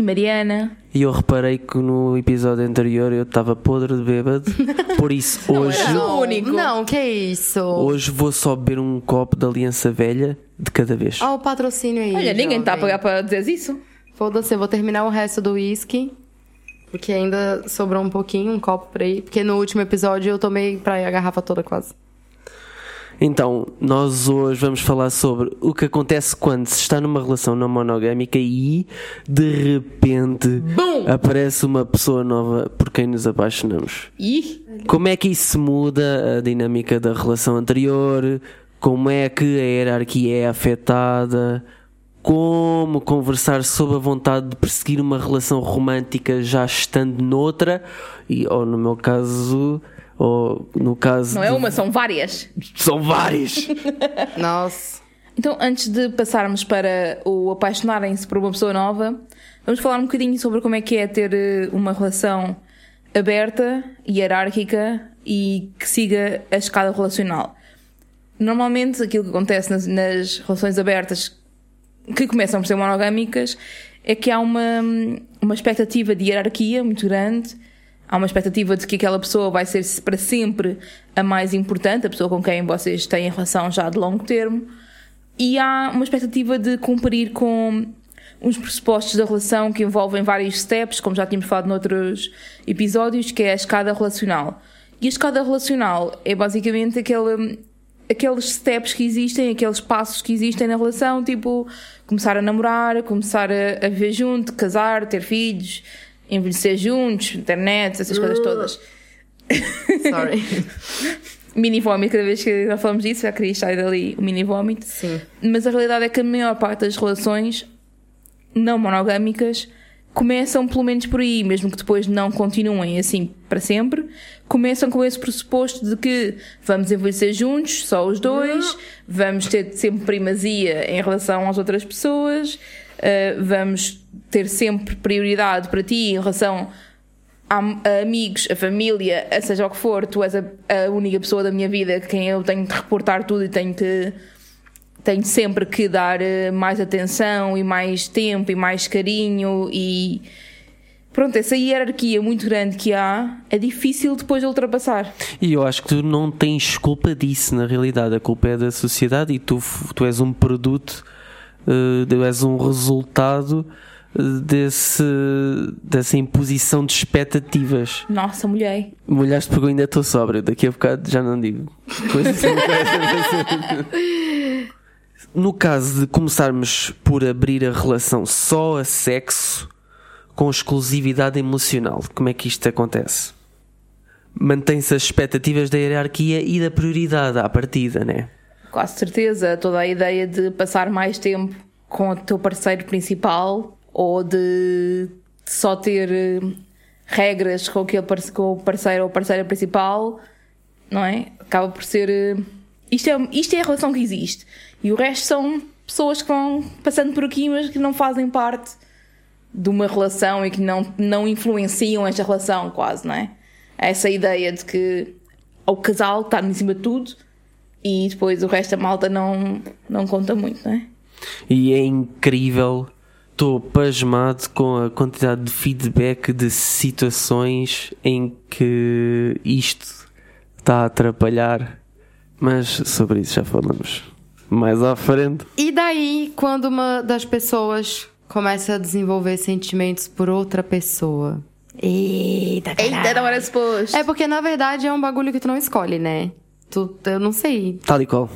E Mariana? e eu reparei que no episódio anterior eu estava podre de bêbado, por isso hoje, era o único. Não, que isso? hoje vou só beber um copo de aliança velha de cada vez. Ó, o patrocínio aí. Olha, ninguém está a pagar para dizer isso. Foda-se, eu vou terminar o resto do uísque. Porque ainda sobrou um pouquinho, um copo pra ir. Porque no último episódio eu tomei pra ir a garrafa toda quase. Então, nós hoje vamos falar sobre o que acontece quando se está numa relação não monogâmica e de repente aparece uma pessoa nova por quem nos apaixonamos. Ih, Como é que isso muda a dinâmica da relação anterior? Como é que a hierarquia é afetada? Como conversar sobre a vontade de perseguir uma relação romântica já estando noutra? E, ou no meu caso, ou no caso. não é de- uma, são várias. São várias! Nossa. Então, antes de passarmos para o apaixonarem-se por uma pessoa nova, vamos falar um bocadinho sobre como é que é ter eh, uma relação aberta, hierárquica e que siga a escada relacional. Normalmente, aquilo que acontece nas, nas relações abertas que começam por ser monogâmicas é que há uma, uma expectativa de hierarquia muito grande. Há uma expectativa de que aquela pessoa vai ser para sempre a mais importante, a pessoa com quem vocês têm relação já de longo termo. E há uma expectativa de cumprir com uns pressupostos da relação que envolvem vários steps, como já tínhamos falado noutros episódios, que é a escada relacional. E a escada relacional é basicamente aquele, aqueles steps que existem, aqueles passos que existem na relação, tipo começar a namorar, começar a, a viver junto, casar, ter filhos, envelhecer juntos, internet, essas coisas todas. Sorry. Mini vómito, cada vez que nós falamos disso, já queria sair dali o mini vómito. Sim. Mas a realidade é que a maior parte das relações não monogâmicas começam pelo menos por aí, mesmo que depois não continuem assim para sempre, começam com esse pressuposto de que vamos envelhecer juntos, só os dois, vamos ter sempre primazia em relação às outras pessoas, eh, vamos ter sempre prioridade para ti em relação a, a amigos, a família, a seja o que for, tu és a, a única pessoa da minha vida a quem eu tenho de reportar tudo e tenho que tenho sempre que dar eh, mais atenção e mais tempo e mais carinho e pronto, essa hierarquia muito grande que há é difícil depois de ultrapassar. E eu acho que tu não tens culpa disso, na realidade. A culpa é da sociedade e tu, tu és um produto, tu és um resultado eh, desse, dessa imposição de expectativas. Nossa, mulher. Molhaste porque eu ainda estou sóbrio, daqui a bocado já não digo. Coisas assim, no caso de começarmos por abrir a relação só a sexo, com exclusividade emocional, como é que isto acontece? Mantém-se as expectativas da hierarquia e da prioridade à partida, né? Quase certeza, toda a ideia de passar mais tempo com o teu parceiro principal ou de só ter eh, regras com, aquele com o parceiro ou parceira principal, não é? Acaba por ser. eh, Isto é, isto é a relação que existe. E o resto são pessoas que vão passando por aqui, mas que não fazem parte de uma relação e que não, não influenciam esta relação, quase, não é? Essa ideia de que o casal está em cima de tudo e depois o resto da malta não, não conta muito, não é? E é incrível. Estou pasmado com a quantidade de feedback de situações em que isto está a atrapalhar. Mas sobre isso já falamos mais à frente. E daí, quando uma das pessoas começa a desenvolver sentimentos por outra pessoa? Eita, Eita, da hora depois! É porque, na verdade, é um bagulho que tu não escolhe, né? Tu, eu não sei. Tal e qual.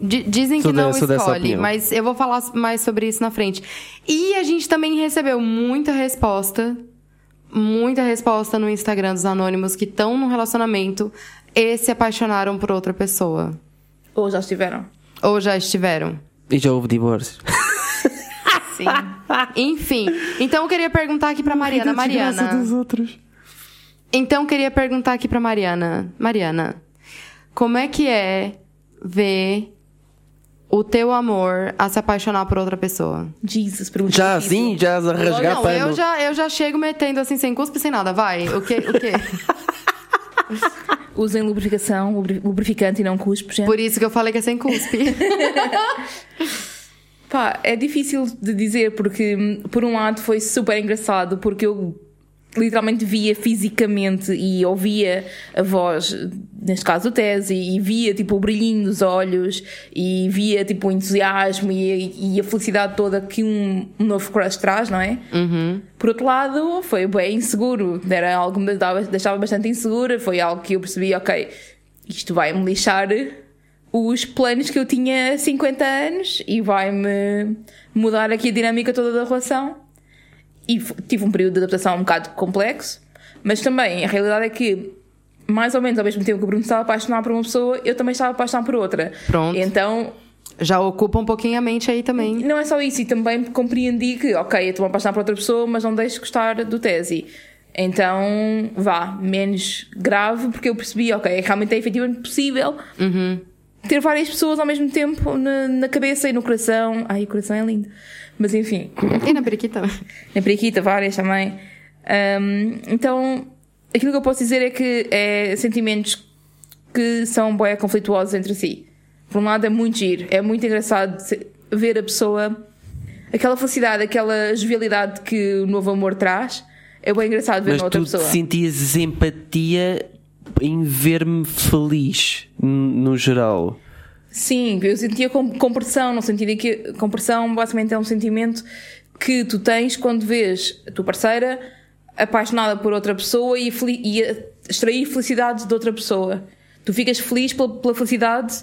Di- Dizem Sou que de- não sou dessa escolhe, mas eu vou falar mais sobre isso na frente. E a gente também recebeu muita resposta, muita resposta no Instagram dos anônimos que estão num relacionamento e se apaixonaram por outra pessoa. Ou já estiveram. Ou já estiveram. E já houve divórcio. Sim. Enfim. Então eu queria perguntar aqui pra Mariana. Mariana. dos outros. Então eu queria perguntar aqui pra Mariana. Mariana, como é que é ver o teu amor a se apaixonar por outra pessoa? Jesus, pergunta Já assim, já a rasgar Não, eu já, eu já chego metendo assim, sem cuspe, sem nada. Vai, o que? O quê? Usem lubrificação, lubri- lubrificante e não cuspe, gente. Por isso que eu falei que é sem cuspe. Pá, é difícil de dizer porque, hum, por um lado, foi super engraçado porque eu literalmente via fisicamente e ouvia a voz, neste caso do Tese, e via tipo o brilhinho dos olhos e via tipo o entusiasmo e, e a felicidade toda que um, um novo crush traz, não é? Por outro lado, foi bem inseguro, era algo que me deixava bastante insegura, foi algo que eu percebi, ok, isto vai-me lixar os planos que eu tinha há 50 anos e vai-me mudar aqui a dinâmica toda da relação. E tive um período de adaptação um bocado complexo, mas também a realidade é que, mais ou menos ao mesmo tempo que o Bruno estava apaixonado por uma pessoa, eu também estava apaixonado por outra. Pronto. Então, Já ocupa um pouquinho a mente aí também. não é só isso, e também compreendi que, ok, eu estou a apaixonar por outra pessoa, mas não deixo de gostar do Tesi. Então, vá, menos grave, porque eu percebi, ok, realmente é efetivamente possível ter várias pessoas ao mesmo tempo na, na cabeça e no coração. Ai, o coração é lindo. Mas enfim, E na periquita? na periquita, várias também. Ahm, então, aquilo que eu posso dizer é que é sentimentos que são bem conflituosos entre si. Por um lado, é muito giro, é muito engraçado ver a pessoa, aquela felicidade, aquela jovialidade que o novo amor traz. É bem engraçado ver Mas na outra tu pessoa. sentias empatia em ver-me feliz, no geral. Sim, eu sentia com- compressão, não sentia que compressão basicamente é um sentimento que tu tens quando vês a tua parceira apaixonada por outra pessoa e, e extrair felicidade de outra pessoa. Tu ficas feliz pela, pela felicidade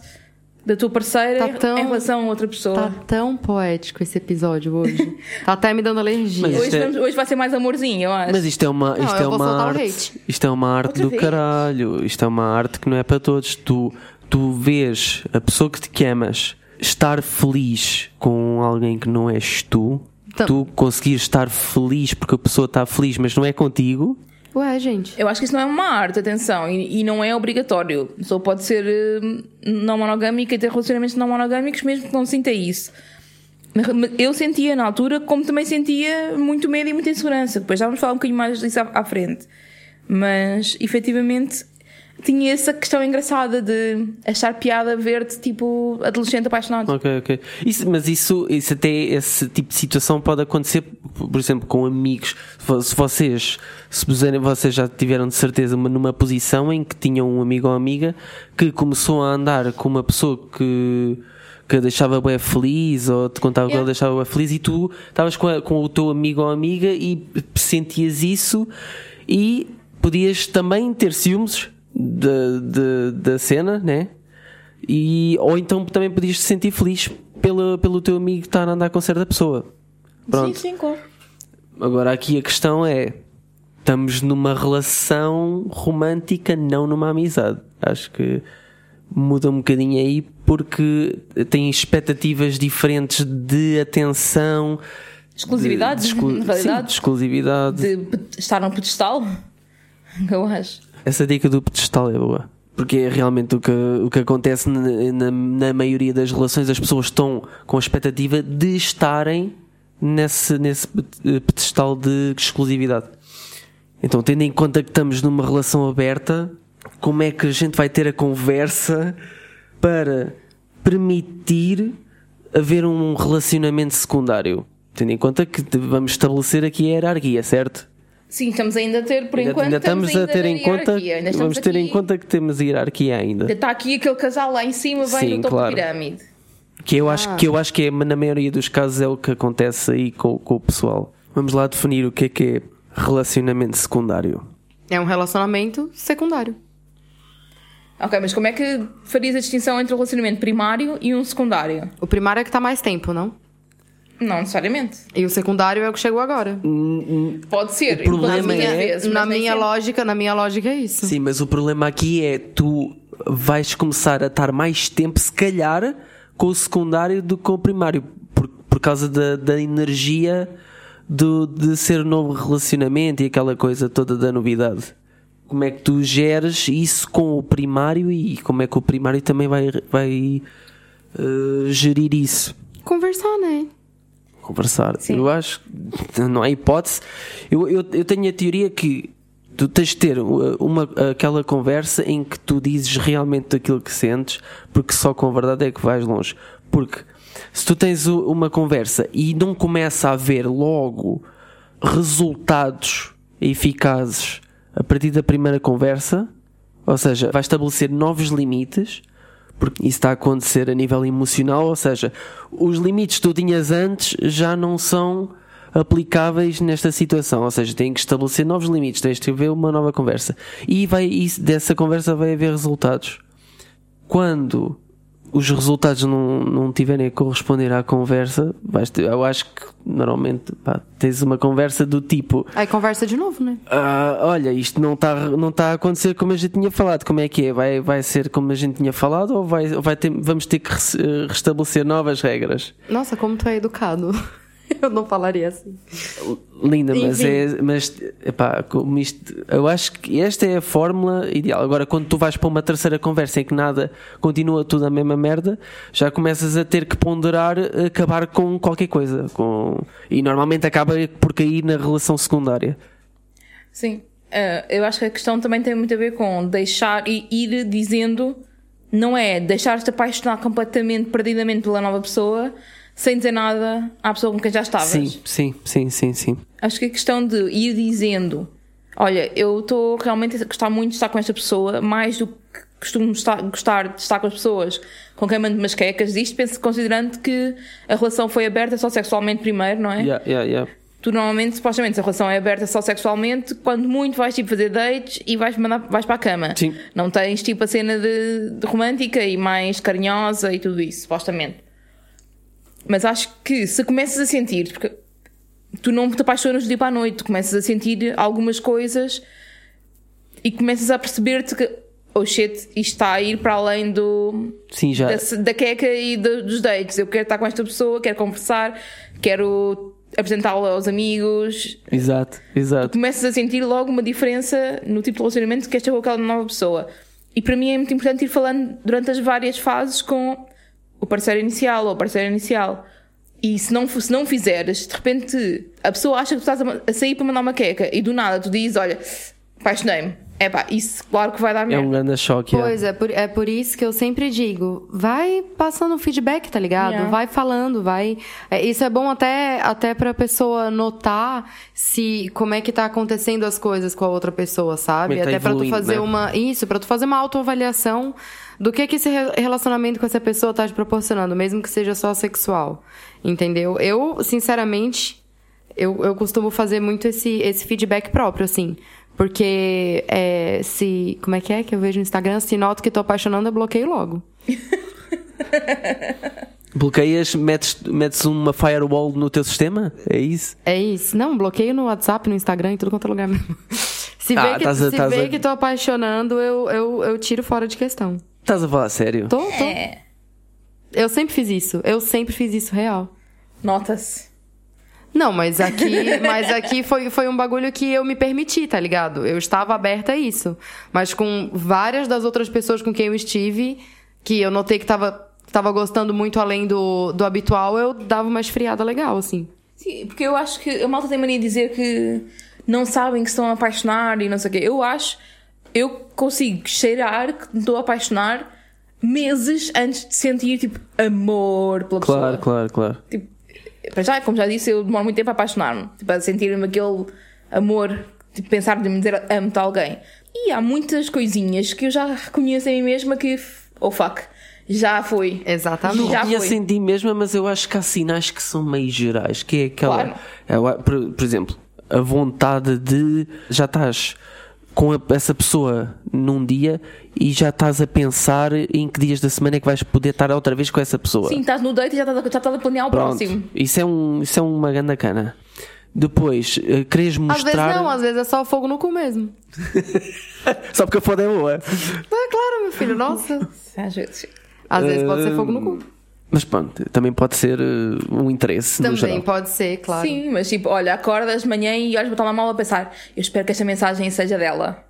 da tua parceira Tá tão- em relação a outra pessoa. Tá tão poético esse episódio hoje. Tá até me dando alergia. Mas- Hoje, é- vamos- hoje vai ser mais amorzinho, eu acho. Mas isto é uma, Não, isto eu é uma arte. Isto é uma arte Outra do vez? caralho. Isto é uma arte que não é para todos. Tu, tu vês a pessoa que te amas estar feliz com alguém que não és tu. Então- Tu conseguires estar feliz porque a pessoa está feliz, mas não é contigo. Ué, gente. Eu acho que isso não é uma arte, atenção, e, e não é obrigatório. A pessoa pode ser eh, não monogâmica e ter relacionamentos não monogâmicos, mesmo que não sinta isso. Eu sentia na altura, como também sentia muito medo e muita insegurança. Depois já vamos falar um bocadinho mais disso à, à frente. Mas, efetivamente, tinha essa questão engraçada de achar piada ver-te, tipo, adolescente apaixonado. Ok, ok. Isso, mas isso, isso até, esse tipo de situação pode acontecer, por exemplo, com amigos. Se vo- Se vocês, se vocês já tiveram de certeza uma- numa posição em que tinham um amigo ou amiga que começou a andar com uma pessoa que, que a deixava bem feliz ou te contava que Yeah. ele deixava bem feliz e tu estavas com, com o teu amigo ou amiga e sentias isso e podias também ter ciúmes da, da, da cena, né? E, ou então também podias te sentir feliz pelo, pelo teu amigo estar a andar com certa pessoa. Pronto. Sim, sim, claro. Agora aqui a questão é: estamos numa relação romântica, não numa amizade. Acho que muda um bocadinho aí porque tem expectativas diferentes de atenção, Exclusividade, de, de exclu- sim, de exclusividade. De estar num pedestal, eu acho. Essa dica do pedestal é boa. Porque é realmente o que, o que acontece na, na, na maioria das relações, as pessoas estão com a expectativa de estarem nesse, nesse ped- pedestal de exclusividade. Então, tendo em conta que estamos numa relação aberta, como é que a gente vai ter a conversa para permitir haver um relacionamento secundário? Tendo em conta que vamos estabelecer aqui a hierarquia, certo? Sim, estamos ainda a ter, por ainda, enquanto, ainda estamos a ainda ter em conta, hierarquia, ainda estamos vamos ter em aqui- conta que temos hierarquia ainda. Ainda está aqui aquele casal lá em cima, bem Sim, no topo claro. da pirâmide. Que eu acho que eu acho que é, na maioria dos casos é o que acontece aí com, com o pessoal. Vamos lá definir o que é que é relacionamento secundário. É um relacionamento secundário. Ok, mas como é que farias a distinção entre o relacionamento primário e um secundário? O primário é que tá mais tempo, não? Não necessariamente. E o secundário é o que chegou agora. Pode ser. O problema é- vezes, na minha sempre. lógica, na minha lógica é isso. Sim, mas o problema aqui é tu vais começar a estar mais tempo, se calhar, com o secundário do que com o primário. Por- por causa da, da energia do, de ser um novo relacionamento e aquela coisa toda da novidade. Como é que tu geres isso com o primário e como é que o primário também vai, vai uh, gerir isso? Conversar, né? Conversar. Sim. Eu acho que não há hipótese. Eu, eu, eu tenho a teoria que tu tens de ter uma, aquela conversa em que tu dizes realmente aquilo que sentes, porque só com a verdade é que vais longe. Porque se tu tens uma conversa e não começa a haver logo resultados eficazes a partir da primeira conversa, ou seja, vai estabelecer novos limites, porque isso está a acontecer a nível emocional, ou seja, os limites que tu tinhas antes já não são aplicáveis nesta situação, ou seja, tem que estabelecer novos limites, tens de haver uma nova conversa e vai e dessa conversa vai haver resultados. Quando os resultados não, não tiverem a corresponder à conversa, ter, eu acho que normalmente pá, tens uma conversa do tipo. Aí conversa de novo, né? Ah, olha, isto não está não tá a acontecer como a gente tinha falado. Como é que é? Vai, vai ser como a gente tinha falado ou vai, vai ter, vamos ter que restabelecer novas regras? Nossa, como tu é educado. Eu não falaria assim. Linda, mas é. Mas, epá, como isto, eu acho que esta é a fórmula ideal. Agora, quando tu vais para uma terceira conversa em que nada continua tudo a mesma merda, já começas a ter que ponderar acabar com qualquer coisa. Com, e normalmente acaba por cair na relação secundária. Sim. Uh, eu acho que a questão também tem muito a ver com deixar e ir dizendo. Não é deixar-te apaixonar completamente, perdidamente pela nova pessoa sem dizer nada à pessoa com quem já estavas. Sim, sim, sim, sim, sim. Acho que a questão de ir dizendo, olha, eu estou realmente a gostar muito de estar com esta pessoa, mais do que costumo estar, gostar de estar com as pessoas com quem mando umas quecas, isto penso considerando que a relação foi aberta só sexualmente primeiro, não é? Yeah, yeah, yeah. Tu normalmente, supostamente, se a relação é aberta só sexualmente, quando muito vais tipo fazer dates e vais, mandar, vais para a cama. Sim. Não tens tipo a cena de, de romântica e mais carinhosa e tudo isso, supostamente. Mas acho que se começas a sentir, porque tu não te apaixonas do dia para a noite, tu começas a sentir algumas coisas e começas a perceber-te que, oh shit, isto está a ir para além do. Sim, já. Da, da queca e do, dos dates. Eu quero estar com esta pessoa, quero conversar, quero apresentá-la aos amigos. Exato, exato. Começas a sentir logo uma diferença no tipo de relacionamento que queres ter com aquela nova pessoa. E para mim é muito importante ir falando durante as várias fases com o parceiro inicial ou a parceira inicial. E se não, se não fizeres, de repente a pessoa acha que tu estás a, sair para mandar uma queca e do nada tu dizes: Olha, apaixonei-me. É pá, isso claro que vai dar merda. É um grande choque. Pois, é. é por, é por isso que eu sempre digo: vai passando feedback, tá ligado? Yeah. Vai falando, vai. É, isso é bom até, até pra pessoa notar se como é que tá acontecendo as coisas com a outra pessoa, sabe? Tá até para tu fazer né? uma. Isso, para tu fazer uma autoavaliação do que que esse relacionamento com essa pessoa tá te proporcionando, mesmo que seja só sexual. Entendeu? Eu, sinceramente, eu, eu costumo fazer muito esse, esse feedback próprio, assim. Porque é, se. Como é que é que eu vejo no Instagram? Se noto que tô apaixonando, eu bloqueio logo. Bloqueias, metes, metes uma firewall no teu sistema? É isso? É isso. Não, bloqueio no WhatsApp, no Instagram, em tudo quanto é lugar mesmo. Se ah, vê, que, se vê a... que tô apaixonando, eu, eu, eu tiro fora de questão. Estás a falar sério? Tô, tô. É. Eu sempre fiz isso. Eu sempre fiz isso real. Notas. Não, mas aqui, mas aqui foi, foi um bagulho que eu me permiti, tá ligado? Eu estava aberta a isso. Mas com várias das outras pessoas com quem eu estive, que eu notei que tava, tava gostando muito além do, do habitual, eu dava uma esfriada legal, assim. Sim, porque eu acho que a malta tem mania de dizer que não sabem que estão a apaixonar e não sei o quê. Eu acho eu consigo cheirar que me estou a apaixonar meses antes de sentir, tipo, amor pela pessoa. Claro, claro, claro. Tipo, para já, como já disse, eu demoro muito tempo a apaixonar-me. Tipo, a sentir-me aquele amor, tipo, pensar de me dizer amo-te alguém. E há muitas coisinhas que eu já reconheço em mim mesma que, oh fuck, já foi. Exatamente. Já ia sentir mesmo, mas eu acho que há sinais que são meio gerais, que é aquela. Claro. É, por, por exemplo, a vontade de. Já estás com a, essa pessoa num dia e já estás a pensar em que dias da semana é que vais poder estar outra vez com essa pessoa. Sim, estás no date e já estás, já estás a planear o Pronto. próximo. Isso é, um, isso é uma grande cana. Depois, uh, queres mostrar. Às vezes não, às vezes é só fogo no cu mesmo. só porque a foda é boa. É claro, meu filho, nossa. Às vezes. Às vezes pode ser fogo no cu. Mas pronto, também pode ser uh, um interesse no Também geral. pode ser, claro. Sim, mas tipo, olha, acordas de manhã e olhas para o telemóvel a pensar, eu espero que esta mensagem seja dela.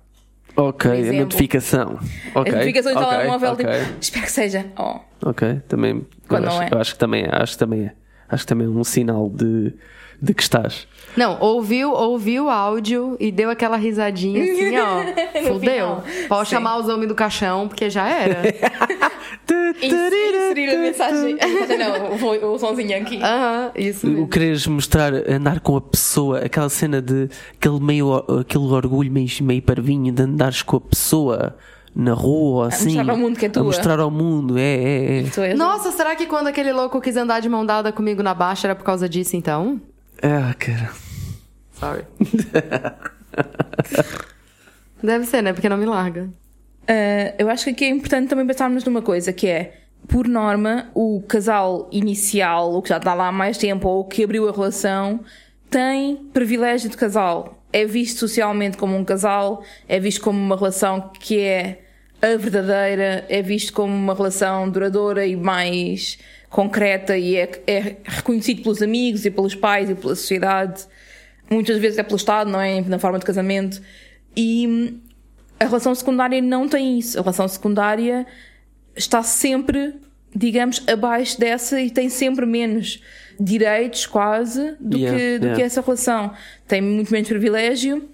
Ok, a notificação. Ok, As notificações do ok, telemóvel, ok. tipo, espero que seja. Oh. Ok, também. Quando eu não acho, é. eu acho que também é. Acho que também é. Acho que também é um sinal de, de que estás. Não, ouviu, ouviu o áudio e deu aquela risadinha assim, ó. Fudeu. Pode Sim. chamar os homens do caixão, porque já era. Inserir a mensagem. A não, o, o somzinho aqui. Aham, isso O quereres mostrar, andar com a pessoa, aquela cena de aquele, meio, aquele orgulho meio, meio parvinho de andares com a pessoa na rua assim. mostrar ao mundo que é A tua. mostrar ao mundo, é, é, é. Nossa, será que quando aquele louco quis andar de mão dada comigo na baixa era por causa disso, então? Ah, cara. Sorry. Deve ser, né? Porque não me larga. Ah, eu acho que aqui é importante também pensarmos numa coisa que é, por norma, o casal inicial, o que já está lá há mais tempo ou o que abriu a relação, tem privilégio de casal. É visto socialmente como um casal, é visto como uma relação que é a verdadeira, é visto como uma relação duradoura e mais concreta e é, é reconhecido pelos amigos e pelos pais e pela sociedade. Muitas vezes é pelo Estado, não é? Na forma de casamento. E hum, a relação secundária não tem isso. A relação secundária está sempre, digamos, abaixo dessa e tem sempre menos direitos, quase, do, Yeah, que, do yeah. que essa relação. Tem muito menos privilégio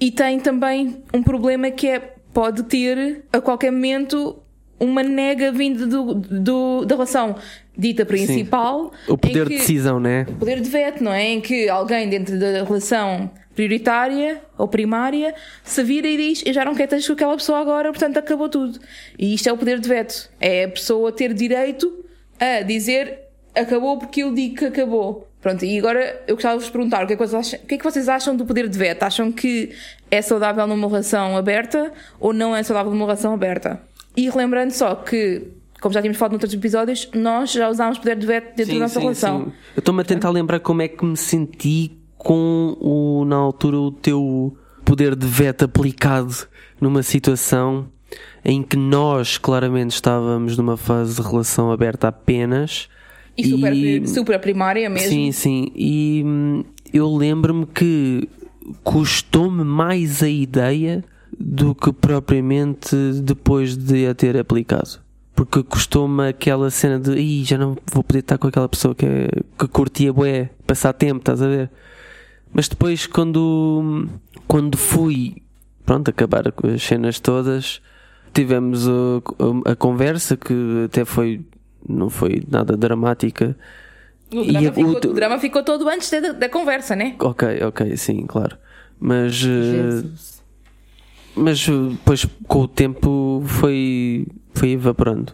e tem também um problema que é pode ter a qualquer momento uma nega vinda do, do- da relação dita principal. O poder que- de decisão, né? poder de veto, não é? Em que alguém dentro da relação prioritária ou primária se vira e diz eu já não quero estar com aquela pessoa agora, portanto acabou tudo. E isto é o poder de veto. É a pessoa ter direito a dizer acabou porque eu digo que acabou. Pronto, e agora eu gostava de vos perguntar o que, é que vocês acham, o que é que vocês acham do poder de veto? Acham que é saudável numa relação aberta ou não é saudável numa relação aberta? E relembrando só que, como já tínhamos falado noutros episódios, nós já usámos poder de veto dentro da nossa relação. sim. Eu estou-me a tentar lembrar como é que me senti com o, na altura o teu poder de veto aplicado numa situação em que nós claramente estávamos numa fase de relação aberta apenas. E super, super primária mesmo. Sim, sim. E hum, eu lembro-me que custou-me mais a ideia do que propriamente depois de a ter aplicado. Porque custou-me aquela cena de Ih, já não vou poder estar com aquela pessoa que, que curtia bué, passar tempo, estás a ver? Mas depois quando, quando fui pronto, acabar com as cenas todas, tivemos a, a conversa que até foi não foi nada dramática. O E drama, a- ficou, o- o drama ficou todo antes da, da conversa, né? Ok, ok, sim, claro. Mas eh, Jesus. Mas eh, depois com o tempo foi foi evaporando.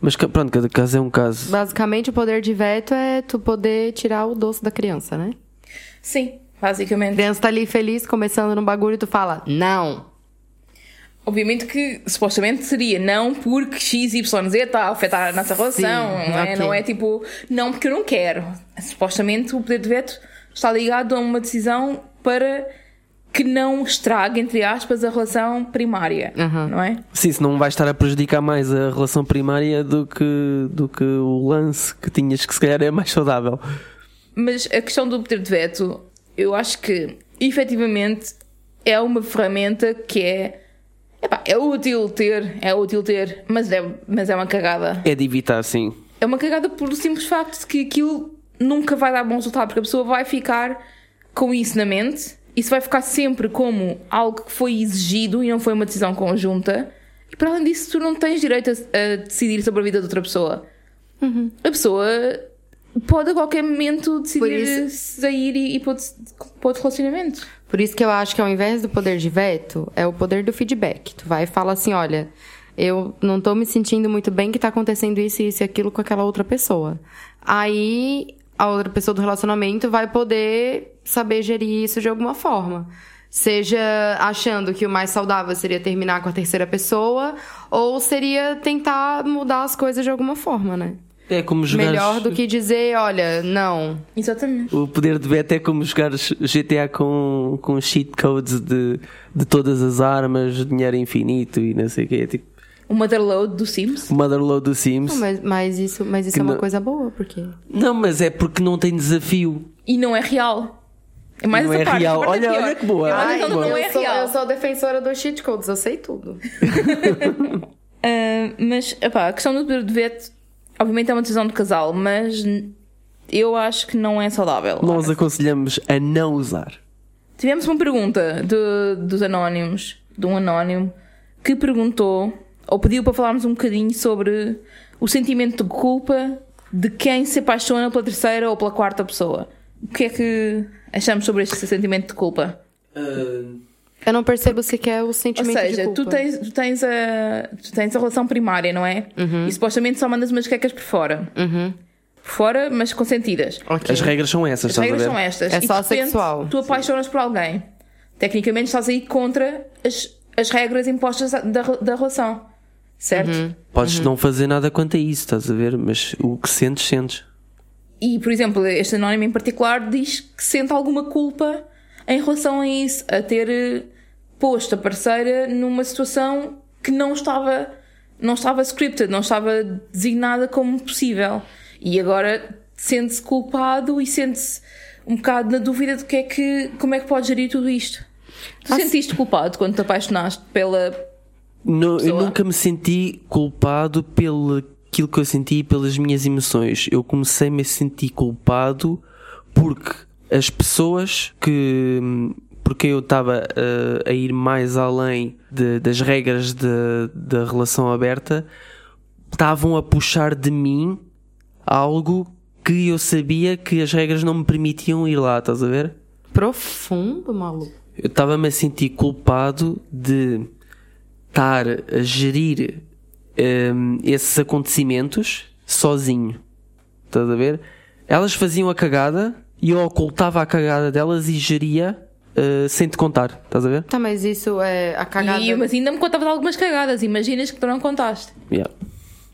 Mas pronto, cada caso é um caso. Basicamente, o poder de veto é tu poder tirar o doce da criança, né? Sim, A basicamente. criança tá ali feliz, começando no bagulho, e tu fala, não. Obviamente que supostamente seria não porque XYZ está a afetar a nossa relação, não, é? ok. não é tipo não porque eu não quero. Supostamente o poder de veto está ligado a uma decisão para que não estrague, entre aspas, a relação primária, Uhum. não é? Sim, se não vai estar a prejudicar mais a relação primária do que, do que o lance que tinhas que se calhar é mais saudável. Mas a questão do poder de veto, eu acho que efetivamente é uma ferramenta que é. epá, é útil ter, é útil ter, mas é, mas é uma cagada. É de evitar, sim. É uma cagada por o simples facto de que aquilo nunca vai dar bom resultado, porque a pessoa vai ficar com isso na mente, isso vai ficar sempre como algo que foi exigido e não foi uma decisão conjunta. E para além disso, tu não tens direito a, a decidir sobre a vida de outra pessoa. A pessoa pode a qualquer momento decidir isso- sair e, e para outro relacionamento. Por isso que eu acho que ao invés do poder de veto, é o poder do feedback. Tu vai e fala assim, olha, eu não tô me sentindo muito bem que tá acontecendo isso, isso e aquilo com aquela outra pessoa. Aí a outra pessoa do relacionamento vai poder saber gerir isso de alguma forma. Seja achando que o mais saudável seria terminar com a terceira pessoa, ou seria tentar mudar as coisas de alguma forma, né? É como jogar. Melhor do que dizer, olha, não, Exatamente. O poder de veto é como jogar GTA com, com cheat codes de, de todas as armas, dinheiro infinito e não sei o quê. É tipo, O Motherload do Sims. O Motherload do Sims. Não, mas, mas isso, mas isso Que é uma não- coisa boa, porque. Não, mas é porque não tem desafio. E não é real. É mais Não essa é parte. real. é Olha- pior. olha que boa. É mais Ai, não boa. é real. sou defensora dos cheat codes, eu sei tudo. Ah, mas, epá, a questão do poder de veto, obviamente é uma decisão de casal, mas eu acho que não é saudável. Nós aconselhamos a não usar. Tivemos uma pergunta de- dos anónimos, de um anónimo, que perguntou, ou pediu para falarmos um bocadinho sobre o sentimento de culpa de quem se apaixona pela terceira ou pela quarta pessoa. O que é que achamos sobre este sentimento de culpa? Eu não percebo sequer o Ou sentimento de seja, culpa. tu tens, tu, tens a, tu tens a relação primária, não é? E supostamente só mandas umas quecas por fora. Por fora, mas consentidas. Ok. As regras são essas, As estás a regras ver? são estas. É E, só de repente, sexual. Tu apaixonas por alguém. Tecnicamente estás aí contra as, as regras impostas da, da relação. Certo? Uhum. Podes não fazer nada quanto a isso, estás a ver? Mas o que sentes, sentes. E, por exemplo, este anónimo em particular diz que sente alguma culpa em relação a isso, a ter eh, posto a parceira numa situação que não estava, não estava scripted, não estava designada como possível. E agora sente-se culpado e sente-se um bocado na dúvida de que é que, como é que pode gerir tudo isto. Tu Ah, sentiste culpado quando te apaixonaste pela. Não, eu nunca me senti culpado pelo aquilo que eu senti pelas minhas emoções. Eu comecei-me a sentir culpado porque as pessoas que porque eu estava eh, a ir mais além de- das regras da relação aberta estavam a puxar de mim algo que eu sabia que as regras não me permitiam ir lá, estás a ver? Profundo, maluco. Eu estava-me a sentir culpado de estar a gerir hum, esses acontecimentos sozinho. Estás a ver? Elas faziam a cagada e eu ocultava a cagada delas e geria uh, sem te contar. Estás a ver? Tá, mas isso é a cagada. E, mas ainda me contava de algumas cagadas. Imaginas que tu não contaste. Yeah.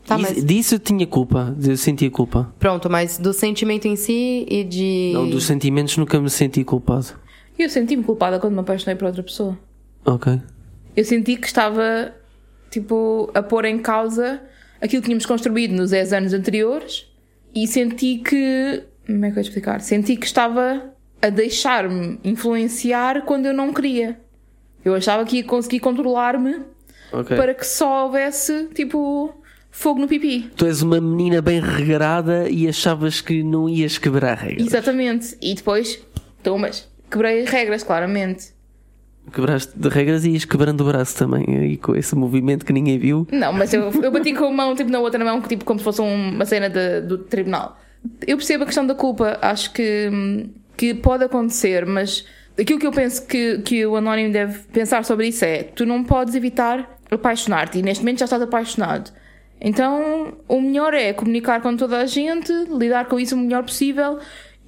Tá, Isso- mas- Disso eu tinha culpa. Eu sentia culpa. Pronto, mas do sentimento em si e de. Não, dos sentimentos nunca me senti culpado. E eu senti-me culpada quando me apaixonei por outra pessoa. Ok. Eu senti que estava, tipo, a pôr em causa aquilo que tínhamos construído nos 10 anos anteriores e senti que. Como é que eu ia explicar? Senti que estava a deixar-me influenciar quando eu não queria. Eu achava que ia conseguir controlar-me Ok. para que só houvesse, tipo, fogo no pipi. Tu és uma menina bem regrada e achavas que não ias quebrar regras. Exatamente. E depois, tomas. Quebrei regras, claramente. Quebraste de regras e ias quebrando o braço também, aí com esse movimento que ninguém viu. Não, mas eu, eu bati com a mão tipo, na outra mão, tipo, como se fosse um- uma cena de- do tribunal. Eu percebo a questão da culpa, acho que, que pode acontecer, mas aquilo que eu penso que, que o Anónimo deve pensar sobre isso é: tu não podes evitar apaixonar-te e neste momento já estás apaixonado. Então, o melhor é comunicar com toda a gente, lidar com isso o melhor possível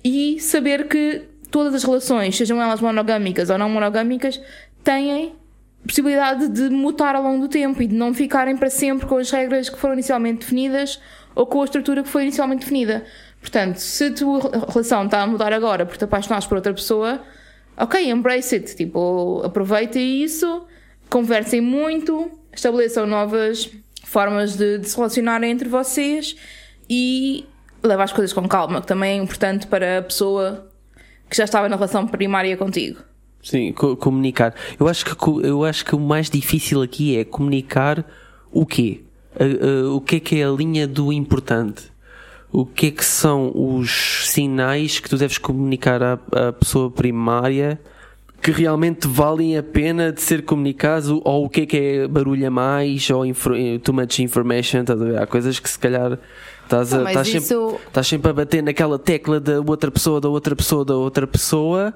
e saber que todas as relações, sejam elas monogâmicas ou não monogâmicas, têm possibilidade de mutar ao longo do tempo e de não ficarem para sempre com as regras que foram inicialmente definidas ou com a estrutura que foi inicialmente definida. Portanto, se a tua relação está a mudar agora porque te apaixonaste por outra pessoa, ok, embrace it. Tipo, aproveita isso, conversem muito, estabeleçam novas formas de, de se relacionarem entre vocês e leva as coisas com calma, que também é importante para a pessoa que já estava na relação primária contigo. Sim, co- comunicar. Eu acho, que, eu acho que o mais difícil aqui é comunicar o quê? A- a- o que é que é a linha do importante? O que é que são os sinais que tu deves comunicar à, à pessoa primária que realmente valem a pena de ser comunicados ou o que é que é barulho a mais ou info- too much information, estás? Há coisas que se calhar estás, Não, estás, isso- sempre, estás sempre a bater naquela tecla da outra pessoa, da outra pessoa, da outra pessoa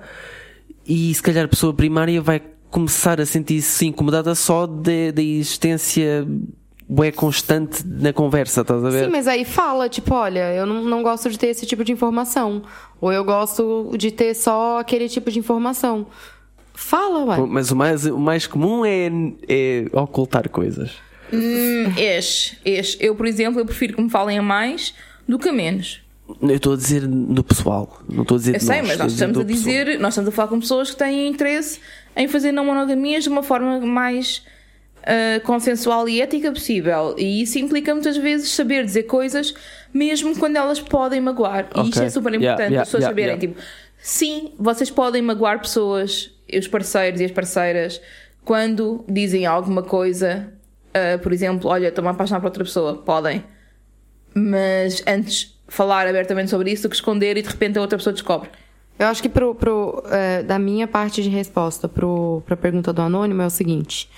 e se calhar a pessoa primária vai começar a sentir-se incomodada só da existência bué constante na conversa, estás a ver? Sim, mas aí fala, tipo, olha, eu não, não gosto de ter esse tipo de informação. Ou eu gosto de ter só aquele tipo de informação. Fala, ué. Mas o mais, o mais comum é, é ocultar coisas. Hum, és, és. Eu, por exemplo, eu prefiro que me falem a mais do que a menos. Eu estou a dizer no pessoal, não estou a dizer Eu sei, nós, mas nós estamos a do pessoal. dizer, nós estamos a falar com pessoas que têm interesse em fazer não monogamias de uma forma mais uh, consensual e ética possível. E isso implica muitas vezes saber dizer coisas, mesmo quando elas podem magoar. E isto Ok. é super Yeah, importante, yeah, as pessoas yeah, saberem. yeah. Tipo, sim, vocês podem magoar pessoas, os parceiros e as parceiras, quando dizem alguma coisa, uh, por exemplo, olha, estou-me a apaixonar por outra pessoa. Podem. Mas antes falar abertamente sobre isso do que esconder e de repente a outra pessoa descobre. Eu acho que pro, pro, é, da minha parte de resposta pro, pra pergunta do anônimo é o seguinte.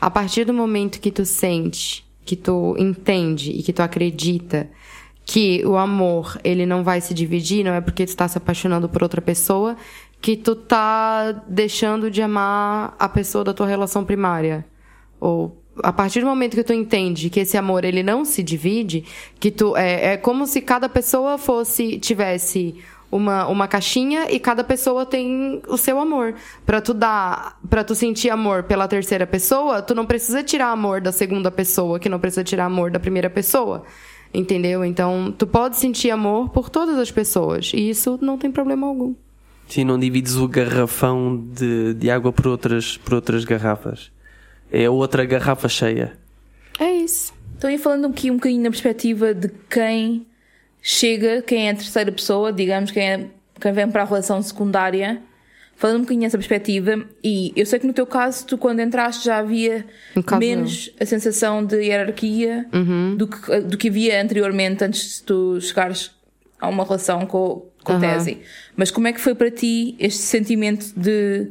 A partir do momento que tu sente, que tu entende e que tu acredita que o amor, ele não vai se dividir, não é porque tu tá se apaixonando por outra pessoa que tu tá deixando de amar a pessoa da tua relação primária. Ou a partir do momento que tu entende que esse amor ele não se divide, que tu é, é como se cada pessoa fosse tivesse uma, uma caixinha e cada pessoa tem o seu amor. Pra tu dar, para tu sentir amor pela terceira pessoa, tu não precisa tirar amor da segunda pessoa, que não precisa tirar amor da primeira pessoa. Entendeu? Então, tu pode sentir amor por todas as pessoas, e isso não tem problema algum. Sim, não divides o garrafão de, de água por outras, por outras garrafas. É outra garrafa cheia. É isso. Então, ia falando aqui um bocadinho na perspectiva de quem chega, quem é a terceira pessoa, digamos, quem, é, quem vem para a relação secundária, falando um bocadinho nessa perspectiva. E eu sei que no teu caso, tu quando entraste já havia menos a sensação de hierarquia do, que, do que havia anteriormente, antes de tu chegares a uma relação com, com. Tese. Mas como é que foi para ti este sentimento de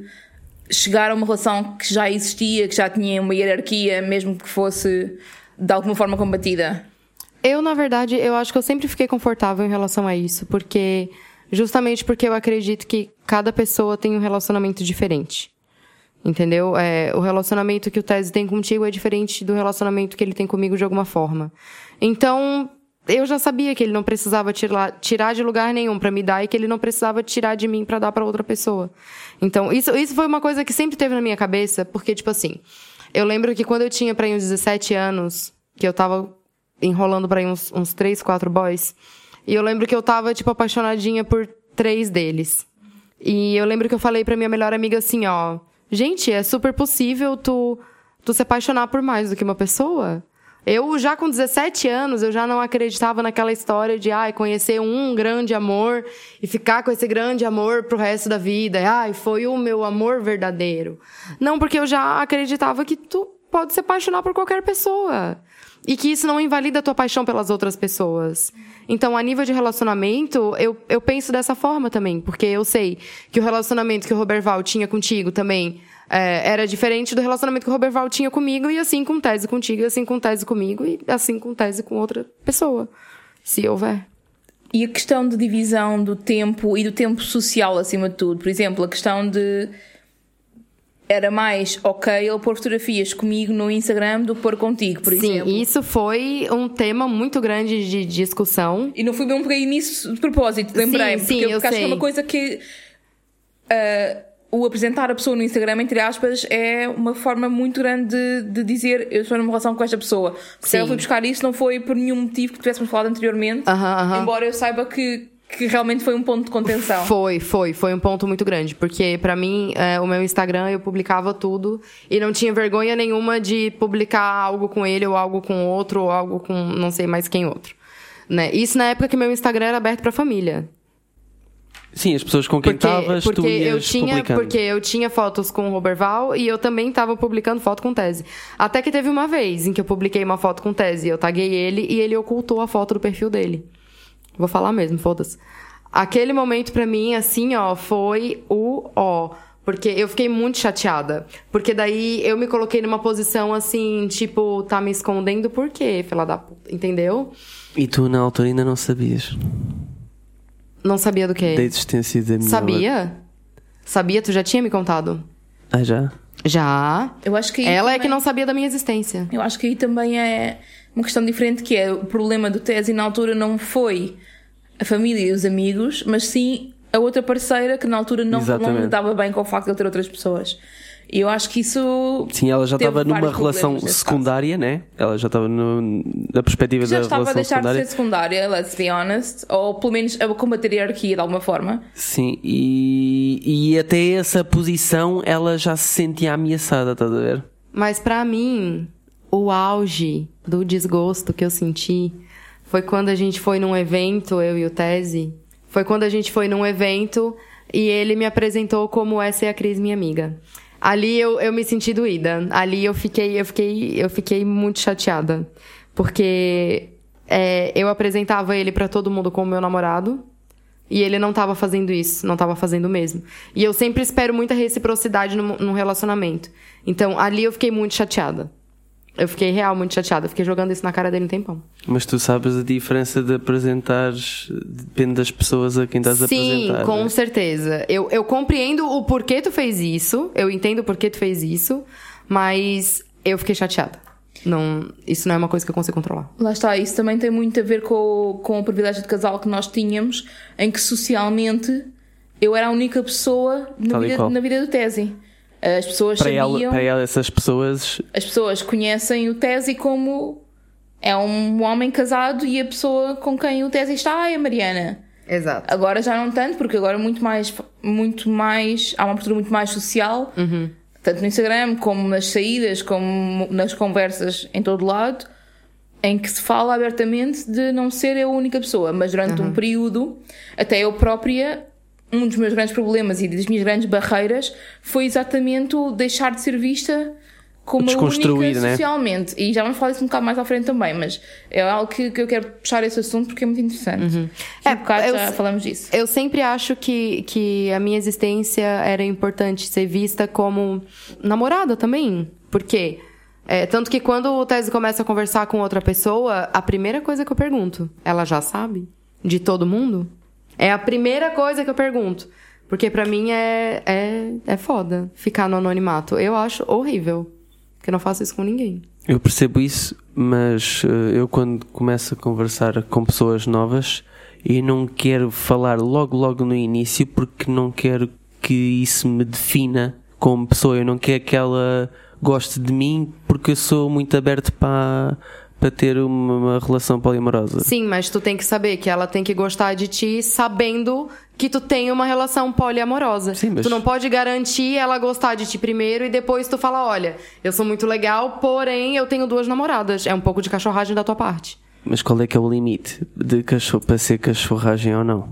chegar a uma relação que já existia, que já tinha uma hierarquia, mesmo que fosse de alguma forma combatida? Eu, na verdade, eu acho que eu sempre fiquei confortável em relação a isso, porque justamente porque eu acredito que cada pessoa tem um relacionamento diferente. Entendeu? É, o relacionamento que o Tese tem contigo é diferente do relacionamento que ele tem comigo de alguma forma. Então, eu já sabia que ele não precisava tirar, tirar de lugar nenhum pra me dar e que ele não precisava tirar de mim pra dar pra outra pessoa. Então, isso, isso foi uma coisa que sempre teve na minha cabeça, porque, tipo assim, eu lembro que quando eu tinha pra ir uns 17 anos, que eu tava enrolando pra ir uns, uns 3, 4 boys, e eu lembro que eu tava, tipo, apaixonadinha por três deles. E eu lembro que eu falei pra minha melhor amiga assim, ó, gente, é super possível tu, tu se apaixonar por mais do que uma pessoa. Eu já com 17 anos, eu já não acreditava naquela história de, ai, conhecer um grande amor e ficar com esse grande amor pro resto da vida. Ai, foi o meu amor verdadeiro. Não, porque eu já acreditava que tu pode se apaixonar por qualquer pessoa. E que isso não invalida a tua paixão pelas outras pessoas. Então, a nível de relacionamento, eu, eu penso dessa forma também. Porque eu sei que o relacionamento que o Roberval tinha contigo também é, era diferente do relacionamento que o Roberval tinha comigo. E assim com tese contigo, e assim com tese comigo, e assim com tese com outra pessoa. Se houver. E a questão de divisão do tempo e do tempo social acima de tudo. Por exemplo, a questão de era mais ok ele pôr fotografias comigo no Instagram do que pôr contigo, por Sim, exemplo. isso foi um tema muito grande de discussão. E não fui bem um nisso de propósito, lembrei-me. sim, porque, eu porque acho que é sei. uma coisa que ah, o apresentar a pessoa no Instagram, entre aspas, é uma forma muito grande de, de dizer eu estou numa relação com esta pessoa. Porque Sim. eu fui buscar isso, não foi por nenhum motivo que tivéssemos falado anteriormente, Aham, aham. embora eu saiba que, que realmente foi um ponto de contenção. Foi, foi, foi um ponto muito grande, porque pra mim, é, o meu Instagram eu publicava tudo e não tinha vergonha nenhuma de publicar algo com ele ou algo com outro ou algo com não sei mais quem outro, né? Isso na época que meu Instagram era aberto pra família. Sim, as pessoas com quem estavas, tu ias eu tinha, publicando. porque eu tinha fotos com o Roberval e eu também tava publicando foto com tese. Até que teve uma vez em que eu publiquei uma foto com tese, eu taguei ele e ele ocultou a foto do perfil dele. Vou falar mesmo, foda-se. Aquele momento pra mim, assim, ó, foi o ó. Porque eu fiquei muito chateada. Porque daí eu me coloquei numa posição assim, tipo, tá me escondendo por quê, fila da puta, entendeu? E tu na altura ainda não sabias Não sabia do da quê. existência da minha. Sabia? Sabia? Tu já tinha me contado? Ah, já? Já. Eu acho que Ela é também- que não sabia da minha existência. Eu acho que aí também é uma questão diferente, que é o problema do Tese na altura não foi a família e os amigos, mas sim a outra parceira que na altura não, não Exatamente. lidava bem com o facto de ele ter outras pessoas. E eu acho que isso Sim, ela já estava numa relação secundária, né? Ela já estava na perspectiva já da estava a relação deixar de secundária. ser secundária, let's be honest, ou pelo menos a combater a hierarquia de alguma forma. Sim, e, e até essa posição ela já se sentia ameaçada, estás a ver? Mas pra mim, o auge do desgosto que eu senti foi quando a gente foi num evento, eu e o Tese. Foi quando a gente foi num evento e ele me apresentou como essa é a Cris, minha amiga. Ali eu, eu me senti doída. Ali eu fiquei, eu fiquei, eu fiquei muito chateada. Porque é, eu apresentava ele pra todo mundo como meu namorado. E ele não tava fazendo isso, não tava fazendo mesmo. E eu sempre espero muita reciprocidade no, no relacionamento. Então, ali eu fiquei muito chateada. Eu fiquei real muito chateada. Eu fiquei jogando isso na cara dele um tempão. Mas tu sabes a diferença de apresentares, depende das pessoas a quem estás a Sim, apresentar. com né? certeza. Eu, eu compreendo o porquê tu fez isso. Eu entendo o porquê tu fez isso. Mas eu fiquei chateada. Não, isso não é uma coisa que eu consigo controlar. Lá está, isso também tem muito a ver com, o- com o privilégio de casal que nós tínhamos, em que socialmente eu era a única pessoa na, Tal vida, na vida do Tesi. As pessoas Para ela, sabiam, para ela, essas pessoas, as pessoas conhecem o Tesi como é um homem casado e a pessoa com quem o Tesi está é a Mariana. Exato. Agora já não tanto, porque agora muito mais, muito mais, há uma abertura muito mais social, tanto no Instagram como nas saídas, como nas conversas em todo lado, em que se fala abertamente de não ser eu a única pessoa, mas durante um período, até eu própria, um dos meus grandes problemas e das minhas grandes barreiras foi exatamente o deixar de ser vista como a única né? socialmente. E já vamos falar disso um bocado mais à frente também, mas é algo que, que eu quero puxar esse assunto porque é muito interessante. É, É, um bocado eu já falamos disso. Eu sempre acho que, que a minha existência era importante ser vista como namorada também. Por quê? É, tanto que quando o Tese começa a conversar com outra pessoa, a primeira coisa que eu pergunto, ela já sabe? De todo mundo? É a primeira coisa que eu pergunto. Porque pra mim é, é, é foda ficar no anonimato. Eu acho horrível. Que eu não faço isso com ninguém. eu percebo isso, mas eh, eu quando começo a conversar com pessoas novas e não quero falar logo logo no início porque não quero que isso me defina como pessoa. Eu não quero que ela goste de mim porque eu sou muito aberto para para ter uma, uma relação poliamorosa. Sim, mas tu tem que saber que ela tem que gostar de ti sabendo que tu tem uma relação poliamorosa. Sim, mas- Tu não pode garantir ela gostar de ti primeiro e depois tu fala, olha, eu sou muito legal, porém eu tenho duas namoradas. É um pouco de cachorragem da tua parte. Mas qual é que é o limite de cachorro para ser cachorragem ou não?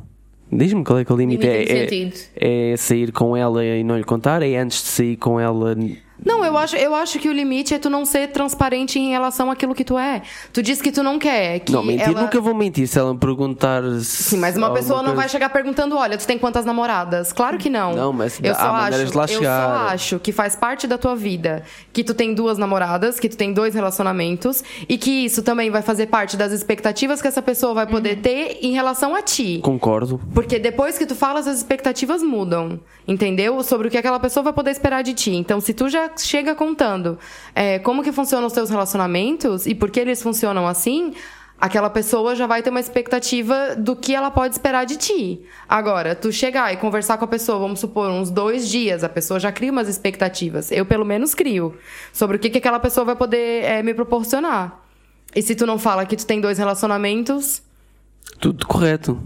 Diz-me qual é que é o limite. Limite É, é, é sair com ela e não lhe contar? É antes de sair com ela? Não, eu acho, eu acho que o limite é tu não ser transparente em relação àquilo que tu é. Tu diz que tu não quer, que não, mentir ela... nunca vou mentir se ela me perguntar. Sim, mas uma pessoa não vai chegar perguntando, olha, tu tem quantas namoradas? Claro que não. Não, mas eu só acho, de lá Eu só acho que faz parte da tua vida que tu tem duas namoradas, que tu tem dois relacionamentos e que isso também vai fazer parte das expectativas que essa pessoa vai Uhum. poder ter em relação a ti. Concordo. Porque depois que tu falas, as expectativas mudam, entendeu? Sobre o que aquela pessoa vai poder esperar de ti. Então, se tu já chega contando é, como que funcionam os teus relacionamentos e por que eles funcionam assim, aquela pessoa já vai ter uma expectativa do que ela pode esperar de ti. Agora, tu chegar e conversar com a pessoa, vamos supor, uns dois dias, a pessoa já cria umas expectativas. Eu, pelo menos, crio. Sobre o que, que aquela pessoa vai poder é, me proporcionar. E se tu não fala que tu tem dois relacionamentos, Tudo correto.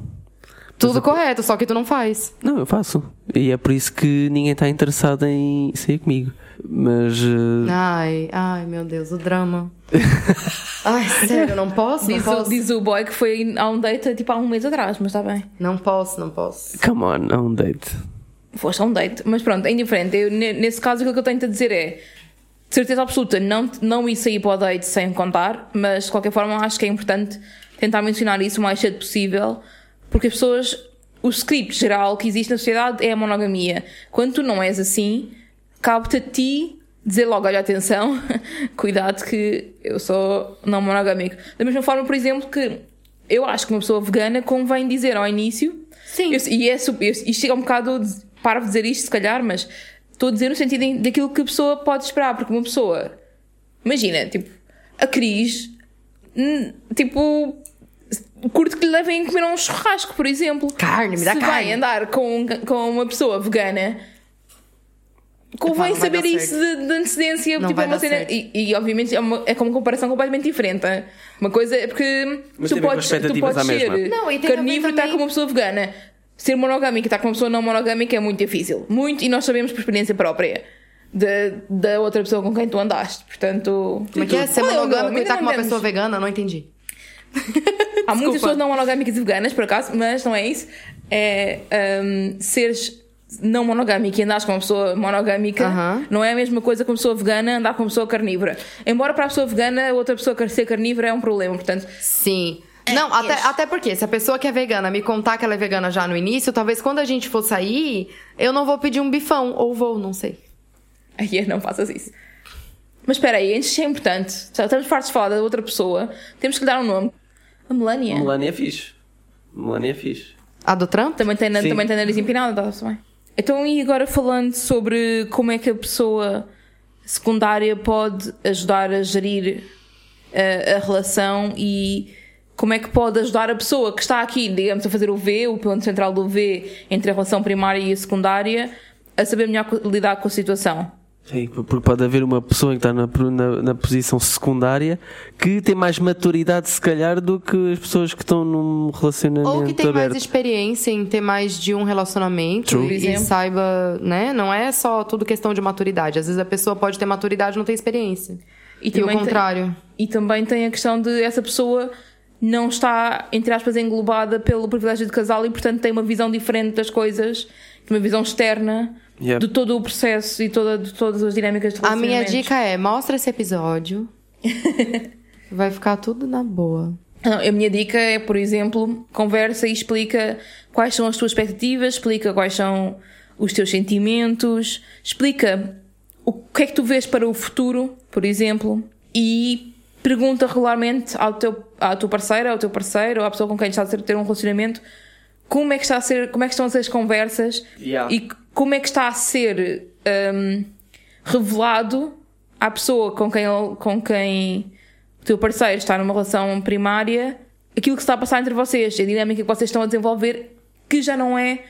tudo correto, só que tu não faz. Não, eu faço. E é por isso que ninguém está interessado em sair comigo. Mas. eh, Ai, ai, meu Deus, o drama. ai, sério, não posso? Não Diz, o, posso? diz o boy que foi a um date tipo há um mês atrás, mas está bem. Não posso, não posso. Come on, é um date. Foste a um date. Mas pronto, é indiferente. Eu, ne- nesse caso, aquilo que eu tenho a dizer é. De certeza absoluta, não, não ir sair para o date sem contar, mas de qualquer forma acho que é importante tentar mencionar isso o mais cedo possível, porque as pessoas. O script geral que existe na sociedade é a monogamia. Quando tu não és assim, cabe-te a ti dizer logo: olha, atenção, cuidado que eu sou não monogâmico. Da mesma forma, por exemplo, que eu acho que uma pessoa vegana convém dizer ao início Sim. eu- e é, eu- isto chega um bocado. Para de dizer isto, se calhar, mas estou a dizer no sentido daquilo que a pessoa pode esperar, porque uma pessoa. Imagina, tipo, a Cris, tipo, curto que lhe levem a comer um churrasco, por exemplo. Carne, me dá se carne. vai andar com, com uma pessoa vegana. Convém vai saber isso de, de antecedência, Não tipo, é uma cena. E, e, obviamente é, uma, é com uma comparação completamente diferente. Uma coisa é porque Mas tu podes, tu podes ser Não, e carnívoro e estar também- com uma pessoa vegana. Ser monogâmico e estar com uma pessoa não monogâmica é muito difícil. Muito, e nós sabemos por experiência própria. da, outra pessoa com quem tu andaste. Portanto. Como é que é? Ser monogâmico e estar com uma pessoa vegana? Não entendi. Há muitas pessoas não monogâmicas e veganas, por acaso, mas não é isso. É hum, seres não monogâmico e andares com uma pessoa monogâmica não é a mesma coisa que uma pessoa vegana andar com uma pessoa carnívora. Embora para a pessoa vegana outra pessoa quer ser carnívora é um problema, portanto. Sim. Não, até, até porque se a pessoa que é vegana me contar que ela é vegana já no início, talvez quando a gente for sair, eu não vou pedir um bifão. Ou vou, não sei. Aí não faças isso. Mas espera aí, antes é importante, já estamos fartos de falar da outra pessoa, temos que lhe dar um nome. A Melania. Melania é fixe. Melania é fixe. A do Trump? Também tem, Sim. também tem nariz empinado, está bem. Então, e agora falando sobre como é que a pessoa secundária pode ajudar a gerir a, a relação e como é que pode ajudar a pessoa que está aqui, digamos, a fazer o V, o ponto central do V entre a relação primária e a secundária, a saber melhor lidar com a situação. Sim, porque pode haver uma pessoa que está na, na, na posição secundária que tem mais maturidade, se calhar, do que as pessoas que estão num relacionamento Ou que tem aberto. mais experiência em ter mais de um relacionamento True. Por e exemplo. saiba, né? Não é só tudo questão de maturidade. Às vezes a pessoa pode ter maturidade e não ter experiência. E, o também tem- contrário. E também tem a questão de essa pessoa não está, entre aspas, englobada pelo privilégio de casal e, portanto, tem uma visão diferente das coisas, uma visão externa Yep. de todo o processo e toda, de todas as dinâmicas de A minha dica é: mostra esse episódio. Vai ficar tudo na boa. Não, a minha dica é, por exemplo, conversa e explica quais são as tuas expectativas, explica quais são os teus sentimentos, explica o que é que tu vês para o futuro, por exemplo, e pergunta regularmente ao teu, à tua parceira, ao teu parceiro, ou à pessoa com quem estás a ter um relacionamento, como é que está a ser, como é que estão a ser as conversas Yeah. e como é que está a ser hum, revelado à pessoa com quem, com quem o teu parceiro está numa relação primária aquilo que se está a passar entre vocês, a dinâmica que vocês estão a desenvolver, que já não é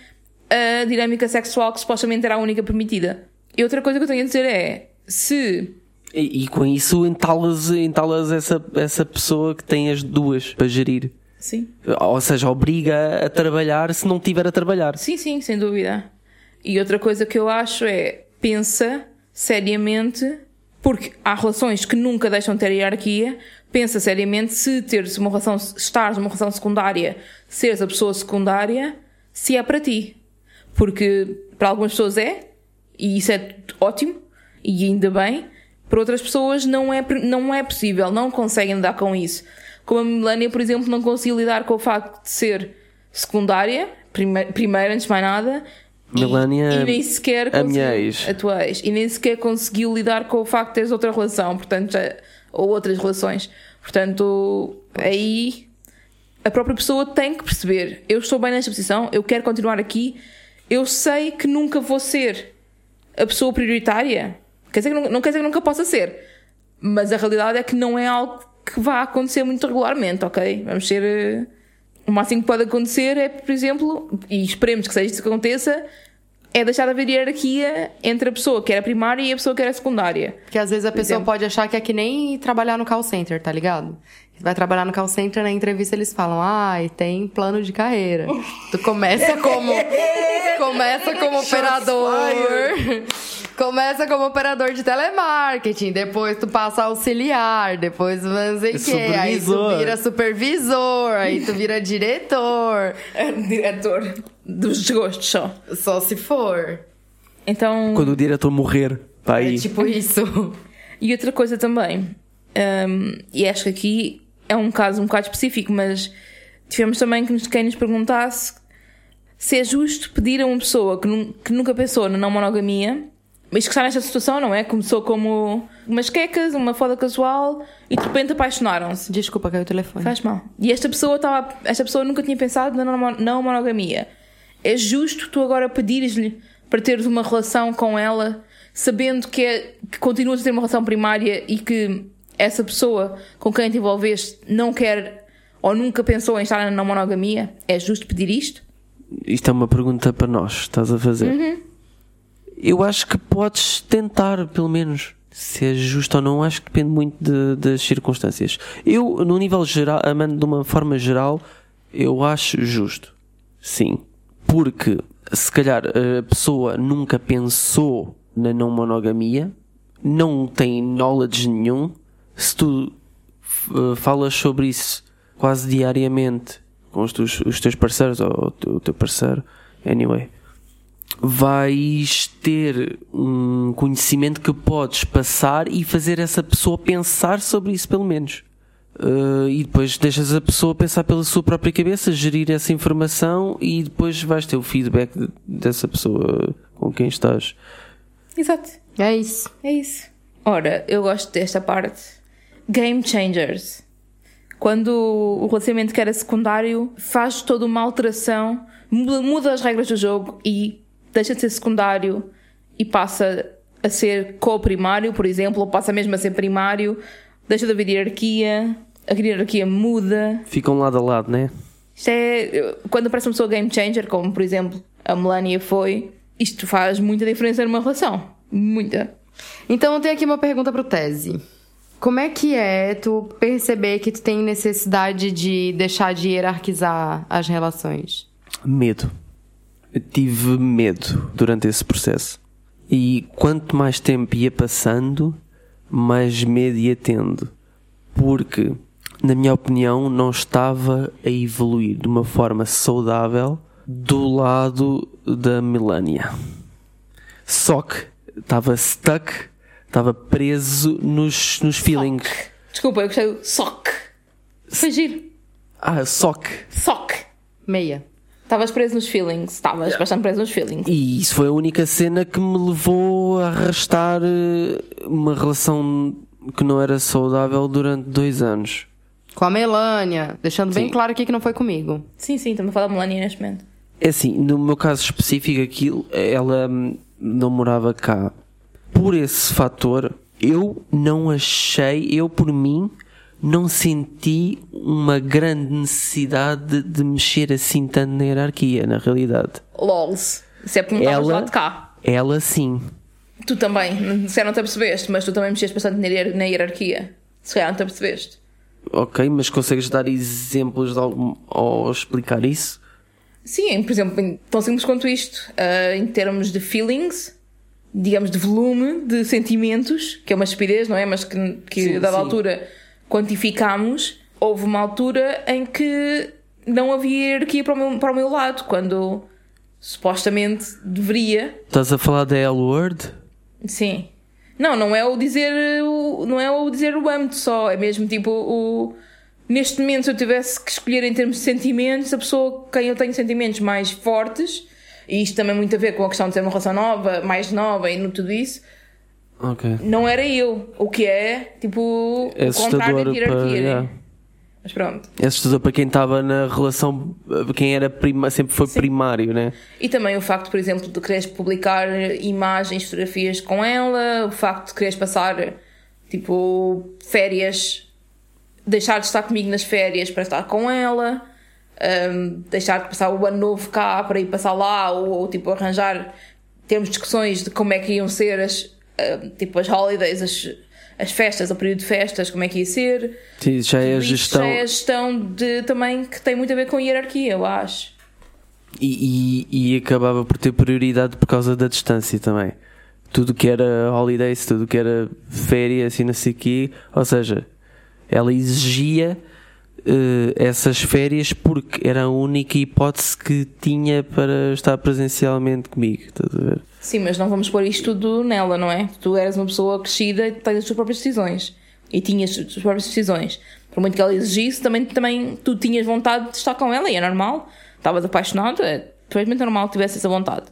a dinâmica sexual que supostamente era a única permitida. E outra coisa que eu tenho a dizer é: se E, e com isso entalas, entalas essa, essa pessoa que tem as duas para gerir. Sim. Ou seja, obriga a trabalhar se não tiver a trabalhar. Sim, sim, sem dúvida. E outra coisa que eu acho é pensa seriamente, porque há relações que nunca deixam de ter hierarquia. Pensa seriamente se teres uma relação, estares numa relação secundária, seres a pessoa secundária, se é para ti. Porque para algumas pessoas é, e isso é ótimo, e ainda bem. Para outras pessoas não é, não é possível, não conseguem lidar com isso. Como a Melania, por exemplo, não conseguiu lidar com o facto de ser secundária, prime primeiro, antes de mais nada. E- Melania, e, nem sequer a minha ex. a tua ex. E nem sequer conseguiu lidar com o facto de teres outra relação, portanto, já- ou outras relações. Portanto, aí a própria pessoa tem que perceber: eu estou bem nesta posição, eu quero continuar aqui, eu sei que nunca vou ser a pessoa prioritária. Quer dizer que não, não quer dizer que nunca possa ser, mas a realidade é que não é algo que vá acontecer muito regularmente, ok? Vamos ser. O máximo que pode acontecer é, por exemplo, e esperemos que seja isso que aconteça, é deixar de haver hierarquia entre a pessoa que era primária e a pessoa que era secundária. Porque às vezes a pessoa exemplo. pode achar que é que nem trabalhar no call center, tá ligado? Vai trabalhar no call center, na entrevista eles falam, ai, tem plano de carreira. Tu começa como. começa como operador. Começa como operador de telemarketing, depois tu passa a auxiliar, depois não sei o quê, aí tu vira supervisor, aí tu vira diretor, É diretor dos desgostos só. só se for. Então. Quando o diretor morrer, pá, É tipo isso. E outra coisa também, hum, e acho que aqui é um caso um bocado específico, mas tivemos também que nos, quem nos perguntasse se é justo pedir a uma pessoa que, que nunca pensou na não monogamia, mas que está nesta situação, não é? Começou como umas quecas, uma foda casual e de repente apaixonaram-se. Desculpa, caiu o telefone. Faz mal. E esta pessoa estava, esta pessoa nunca tinha pensado na não, monogamia. É justo tu agora pedires-lhe para teres uma relação com ela, sabendo que, é, que continuas a ter uma relação primária e que essa pessoa com quem te envolveste não quer ou nunca pensou em estar na não monogamia? É justo pedir isto? Isto é uma pergunta para nós, estás a fazer. Uhum. Eu acho que podes tentar, pelo menos. Se é justo ou não, acho que depende muito de- das circunstâncias. Eu, no nível geral, amando de uma forma geral, eu acho justo. Sim. Porque, se calhar, a pessoa nunca pensou na não monogamia, não tem knowledge nenhum, se tu uh, falas sobre isso quase diariamente com os teus, os teus parceiros ou o teu parceiro, anyway, vais ter um conhecimento que podes passar e fazer essa pessoa pensar sobre isso, pelo menos. Uh, e depois deixas a pessoa pensar pela sua própria cabeça, gerir essa informação e depois vais ter o feedback de- dessa pessoa com quem estás. Exato. É isso. É isso. Ora, eu gosto desta parte. Game changers. Quando o relacionamento que era secundário faz toda uma alteração, muda, muda as regras do jogo e deixa de ser secundário e passa a ser co-primário, por exemplo, ou passa mesmo a ser primário, deixa de haver hierarquia, a hierarquia muda. Ficam lado a lado, né? Isto é. Quando aparece uma pessoa game changer, como por exemplo a Melania foi, isto faz muita diferença numa relação. Muita. Então eu tenho aqui uma pergunta pro Tese. Como é que é tu perceber que tu tem necessidade de deixar de hierarquizar as relações? Medo. Tive medo durante esse processo. E quanto mais tempo ia passando, mais medo ia tendo. Porque, na minha opinião, não estava a evoluir de uma forma saudável do lado da Melania. Só que estava stuck, estava preso nos, nos feelings. Desculpa, eu gostei do sock. Foi giro. Ah, que. Sock. Meia. Estavas preso nos feelings. Estavas bastante preso nos feelings. E isso foi a única cena que me levou a arrastar eh, uma relação que não era saudável durante dois anos. Com a Melânia. Deixando bem Sim. claro aqui que não foi comigo. Sim, sim, estamos a falar da Melania neste momento. É assim, no meu caso específico, aquilo, ela hum, não morava cá. Por esse fator, eu não achei, eu por mim, não senti uma grande necessidade de, mexer assim tanto na hierarquia, na realidade. LOLs. Isso é porque não Ela- lá de cá. Ela sim. Tu também. Se não te apercebeste, mas tu também mexeste bastante na hier- na hierarquia. Se calhar não te apercebeste. Ok, mas consegues dar exemplos de algum, ou explicar isso? Sim, por exemplo, em- tão simples quanto isto. ah, em termos de feelings, digamos, de volume de sentimentos, que é uma estupidez, não é? Mas que, que Sim, a dada sim. altura quantificámos, houve uma altura em que não havia hierarquia para o meu, para o meu lado, quando supostamente deveria. Estás a falar da L-word? Sim. Não, não é o dizer o, não é o dizer o âmbito só, é mesmo tipo o neste momento se eu tivesse que escolher em termos de sentimentos, a pessoa quem eu tenho sentimentos mais fortes, e isto também muito a ver com a questão de ter uma relação nova, mais nova e no tudo isso, Ok. não era eu, o que é tipo É o contrário de hierarquia, para- né? yeah. Mas pronto. É assustador para quem estava na relação, quem era prima, sempre foi primário, né? E também o facto, por exemplo, de quereres publicar imagens, fotografias com ela, o facto de quereres passar, tipo, férias, deixar de estar comigo nas férias para estar com ela, hum, deixar de passar o ano novo cá para ir passar lá, ou, ou, tipo, arranjar, termos discussões de como é que iam ser as, tipo, as holidays, as, as festas, o período de festas, como é que ia ser. Sim, já é a gestão. já é a gestão de, também que tem muito a ver com a hierarquia, eu acho. E, e, e acabava por ter prioridade por causa da distância também. Tudo que era holidays, tudo que era férias e não sei o quê. Ou seja, ela exigia eh, essas férias porque era a única hipótese que tinha para estar presencialmente comigo. Estás a ver? Sim, mas não vamos pôr isto tudo nela, não é? Tu eras uma pessoa crescida e tens as tuas próprias decisões. E tinhas as tuas próprias decisões. Por muito que ela exigisse, também, também tu tinhas vontade de estar com ela e é normal. Estavas apaixonado, é perfeitamente normal que tivesse essa vontade.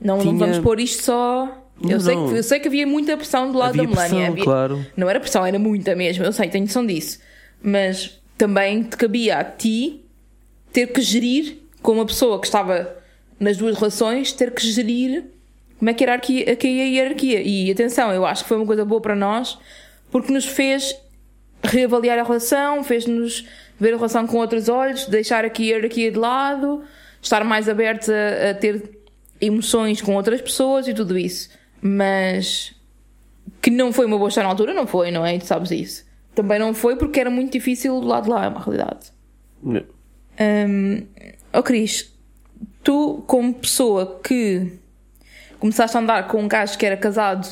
Não, não Tinha- vamos pôr isto só. Não, Eu sei, não. que, eu sei que havia muita pressão do lado Havia da Melania. pressão, Havia- claro. Não era pressão, era muita mesmo. Eu sei, tenho noção disso. Mas também te cabia a ti ter que gerir, com uma pessoa que estava nas duas relações, ter que gerir como é que hierarquia, que é a hierarquia. E atenção, eu acho que foi uma coisa boa para nós, porque nos fez reavaliar a relação, fez-nos ver a relação com outros olhos, deixar aqui a hierarquia de lado, estar mais abertos a, a ter emoções com outras pessoas e tudo isso. Mas que não foi uma boa história na altura, não foi, não é? Tu sabes isso. Também não foi porque era muito difícil do lado de lá, é uma realidade. Hum, oh Cris, tu como pessoa que começaste a andar com um gajo que era casado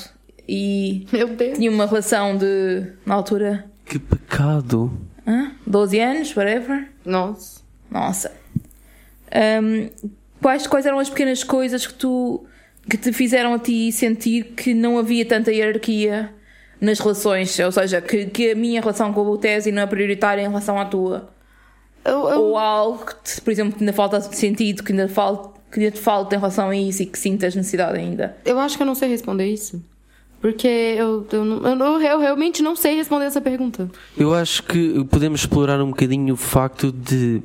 e Meu Deus. tinha uma relação de, na altura, Que pecado. hã? 12 anos, whatever. Nossa. Nossa. Hum, quais, quais eram as pequenas coisas que tu que te fizeram a ti sentir que não havia tanta hierarquia nas relações? Ou seja, que, que a minha relação com o Tesi não é prioritária em relação à tua? Eu, eu- Ou algo que, te, por exemplo, que ainda falta sentido, que ainda, falta, que ainda te falta em relação a isso e que sintas necessidade ainda? eu acho que eu não sei responder isso. Porque eu, eu, eu, eu realmente não sei responder essa pergunta. Eu acho que podemos explorar um bocadinho o facto de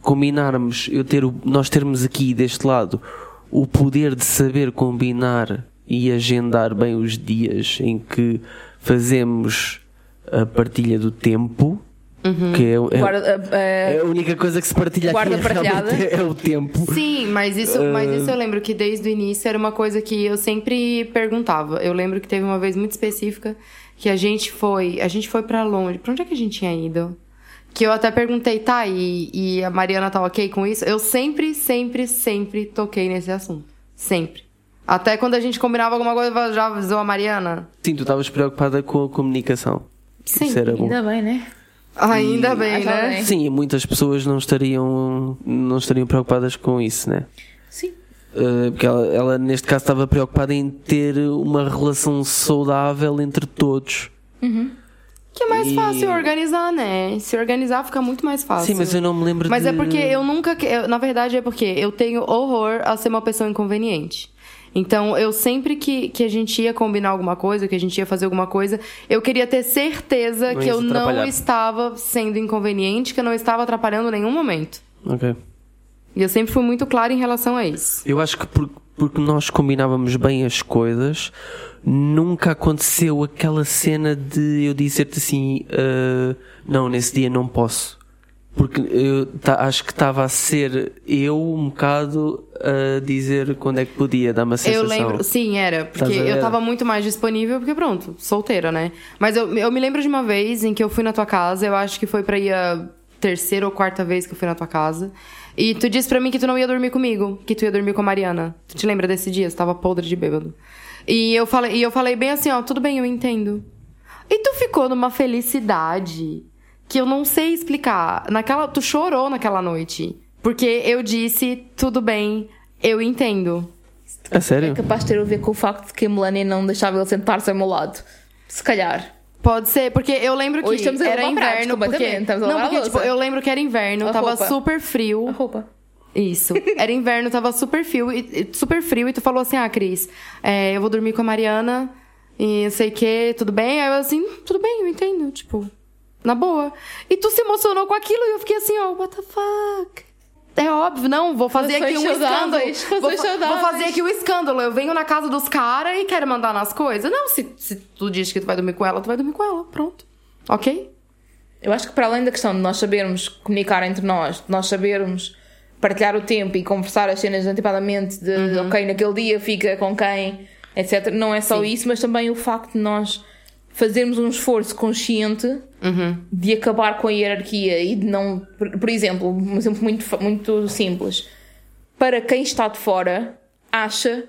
combinarmos, eu ter, o- nós termos aqui deste lado o poder de saber combinar e agendar bem os dias em que fazemos a partilha do tempo, que é, é- Guarda, é a única coisa que se partilha aqui Guarda é, realmente partilhada. é o tempo. Sim, mas isso, mas isso eu lembro que desde o início era uma coisa que eu sempre perguntava. Eu lembro que teve uma vez muito específica que a gente foi, a gente foi pra longe. Pra onde é que a gente tinha ido? Que eu até perguntei, tá, e, e a Mariana tá ok com isso? Eu sempre, sempre, sempre toquei nesse assunto. Sempre. Até quando a gente combinava alguma coisa, já avisou a Mariana? Sim, tu estavas preocupada com a comunicação. Sim. Isso era bom. ainda bem, né? Ainda bem, Ainda né? bem. Sim, e muitas pessoas não estariam, não estariam preocupadas com isso, né? Sim. Uh, porque ela, ela, neste caso estava preocupada em ter uma relação saudável entre todos. Que é mais E- fácil organizar, né? Se organizar fica muito mais fácil. Sim, mas eu não me lembro Mas de... é porque eu nunca. eu- na verdade, é porque eu tenho horror a ser uma pessoa inconveniente. Então, eu sempre que, que a gente ia combinar alguma coisa, que a gente ia fazer alguma coisa, eu queria ter certeza Não que eu não estava sendo inconveniente, que eu não estava atrapalhando em nenhum momento. Ok. E eu sempre fui muito clara em relação a isso. Eu acho que por- porque nós combinávamos bem as coisas, nunca aconteceu aquela cena de eu dizer-te assim: "Ah, não, nesse dia não posso. Porque eu ta- acho que estava a ser eu um bocado a dizer quando é que podia, dar uma sensação. Eu lembro, sim, era, porque eu tava muito mais disponível, porque pronto, solteira, né? Mas eu, eu me lembro de uma vez em que eu fui na tua casa, eu acho que foi pra ir a terceira ou quarta vez que eu fui na tua casa. E tu disse pra mim que tu não ia dormir comigo, que tu ia dormir com a Mariana. Tu te lembra desse dia? Você tava podre de bêbado. E eu falei, e eu falei bem assim, ó, tudo bem, eu entendo. E tu ficou numa felicidade que eu não sei explicar. Naquela, tu chorou naquela noite. Porque eu disse, tudo bem, eu entendo. A sério? É capaz de ter a ver com o facto de que a Melania não deixava ele sentar-se ao meu lado. Se calhar. Pode ser, porque eu lembro que Hoje estamos a era inverno, porque completamente, estamos a não, porque a tipo, eu lembro que era inverno, A tava roupa. super A frio. roupa. Isso. Era inverno, tava super frio, e, super frio, e tu falou assim: "Ah, Cris, é, eu vou dormir com a Mariana e não sei o que, tudo bem?" Aí eu assim, tudo bem, eu entendo, tipo, na boa. E tu se emocionou com aquilo e eu fiquei assim, ó, what the fuck? É óbvio, não, vou fazer aqui um escândalo. Vou, vou fazer aqui um escândalo. Eu venho na casa dos caras e quero mandar nas coisas. Não, se, se tu diz que tu vai dormir com ela, tu vai dormir com ela. Pronto. Ok? Eu acho que para além da questão de nós sabermos comunicar entre nós, de nós sabermos partilhar o tempo e conversar as cenas antecipadamente de Uhum. ok, naquele dia fica com quem, etc. Não é só isso, mas também o facto de nós fazermos um esforço consciente Uhum. de acabar com a hierarquia e de não. Por, por exemplo, um exemplo muito, muito simples. Para quem está de fora, acha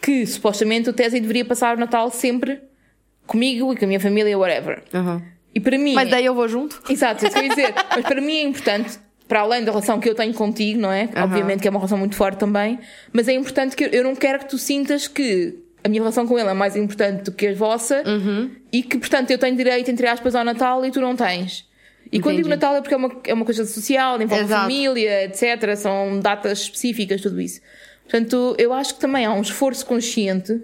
que supostamente o Tesi deveria passar o Natal sempre comigo e com a minha família, whatever. E para mim. Mas daí eu vou junto? Exato, isso que eu ia dizer. Mas para mim é importante, para além da relação que eu tenho contigo, não é? Obviamente que é uma relação muito forte também, mas é importante que eu, eu não quero que tu sintas que a minha relação com ele é mais importante do que a vossa e que, portanto, eu tenho direito, entre aspas, ao Natal e tu não tens. E quando digo Entendi. Natal é porque é uma, é uma coisa social, envolve Exato. família, etc. São datas específicas, tudo isso. Portanto, eu acho que também há um esforço consciente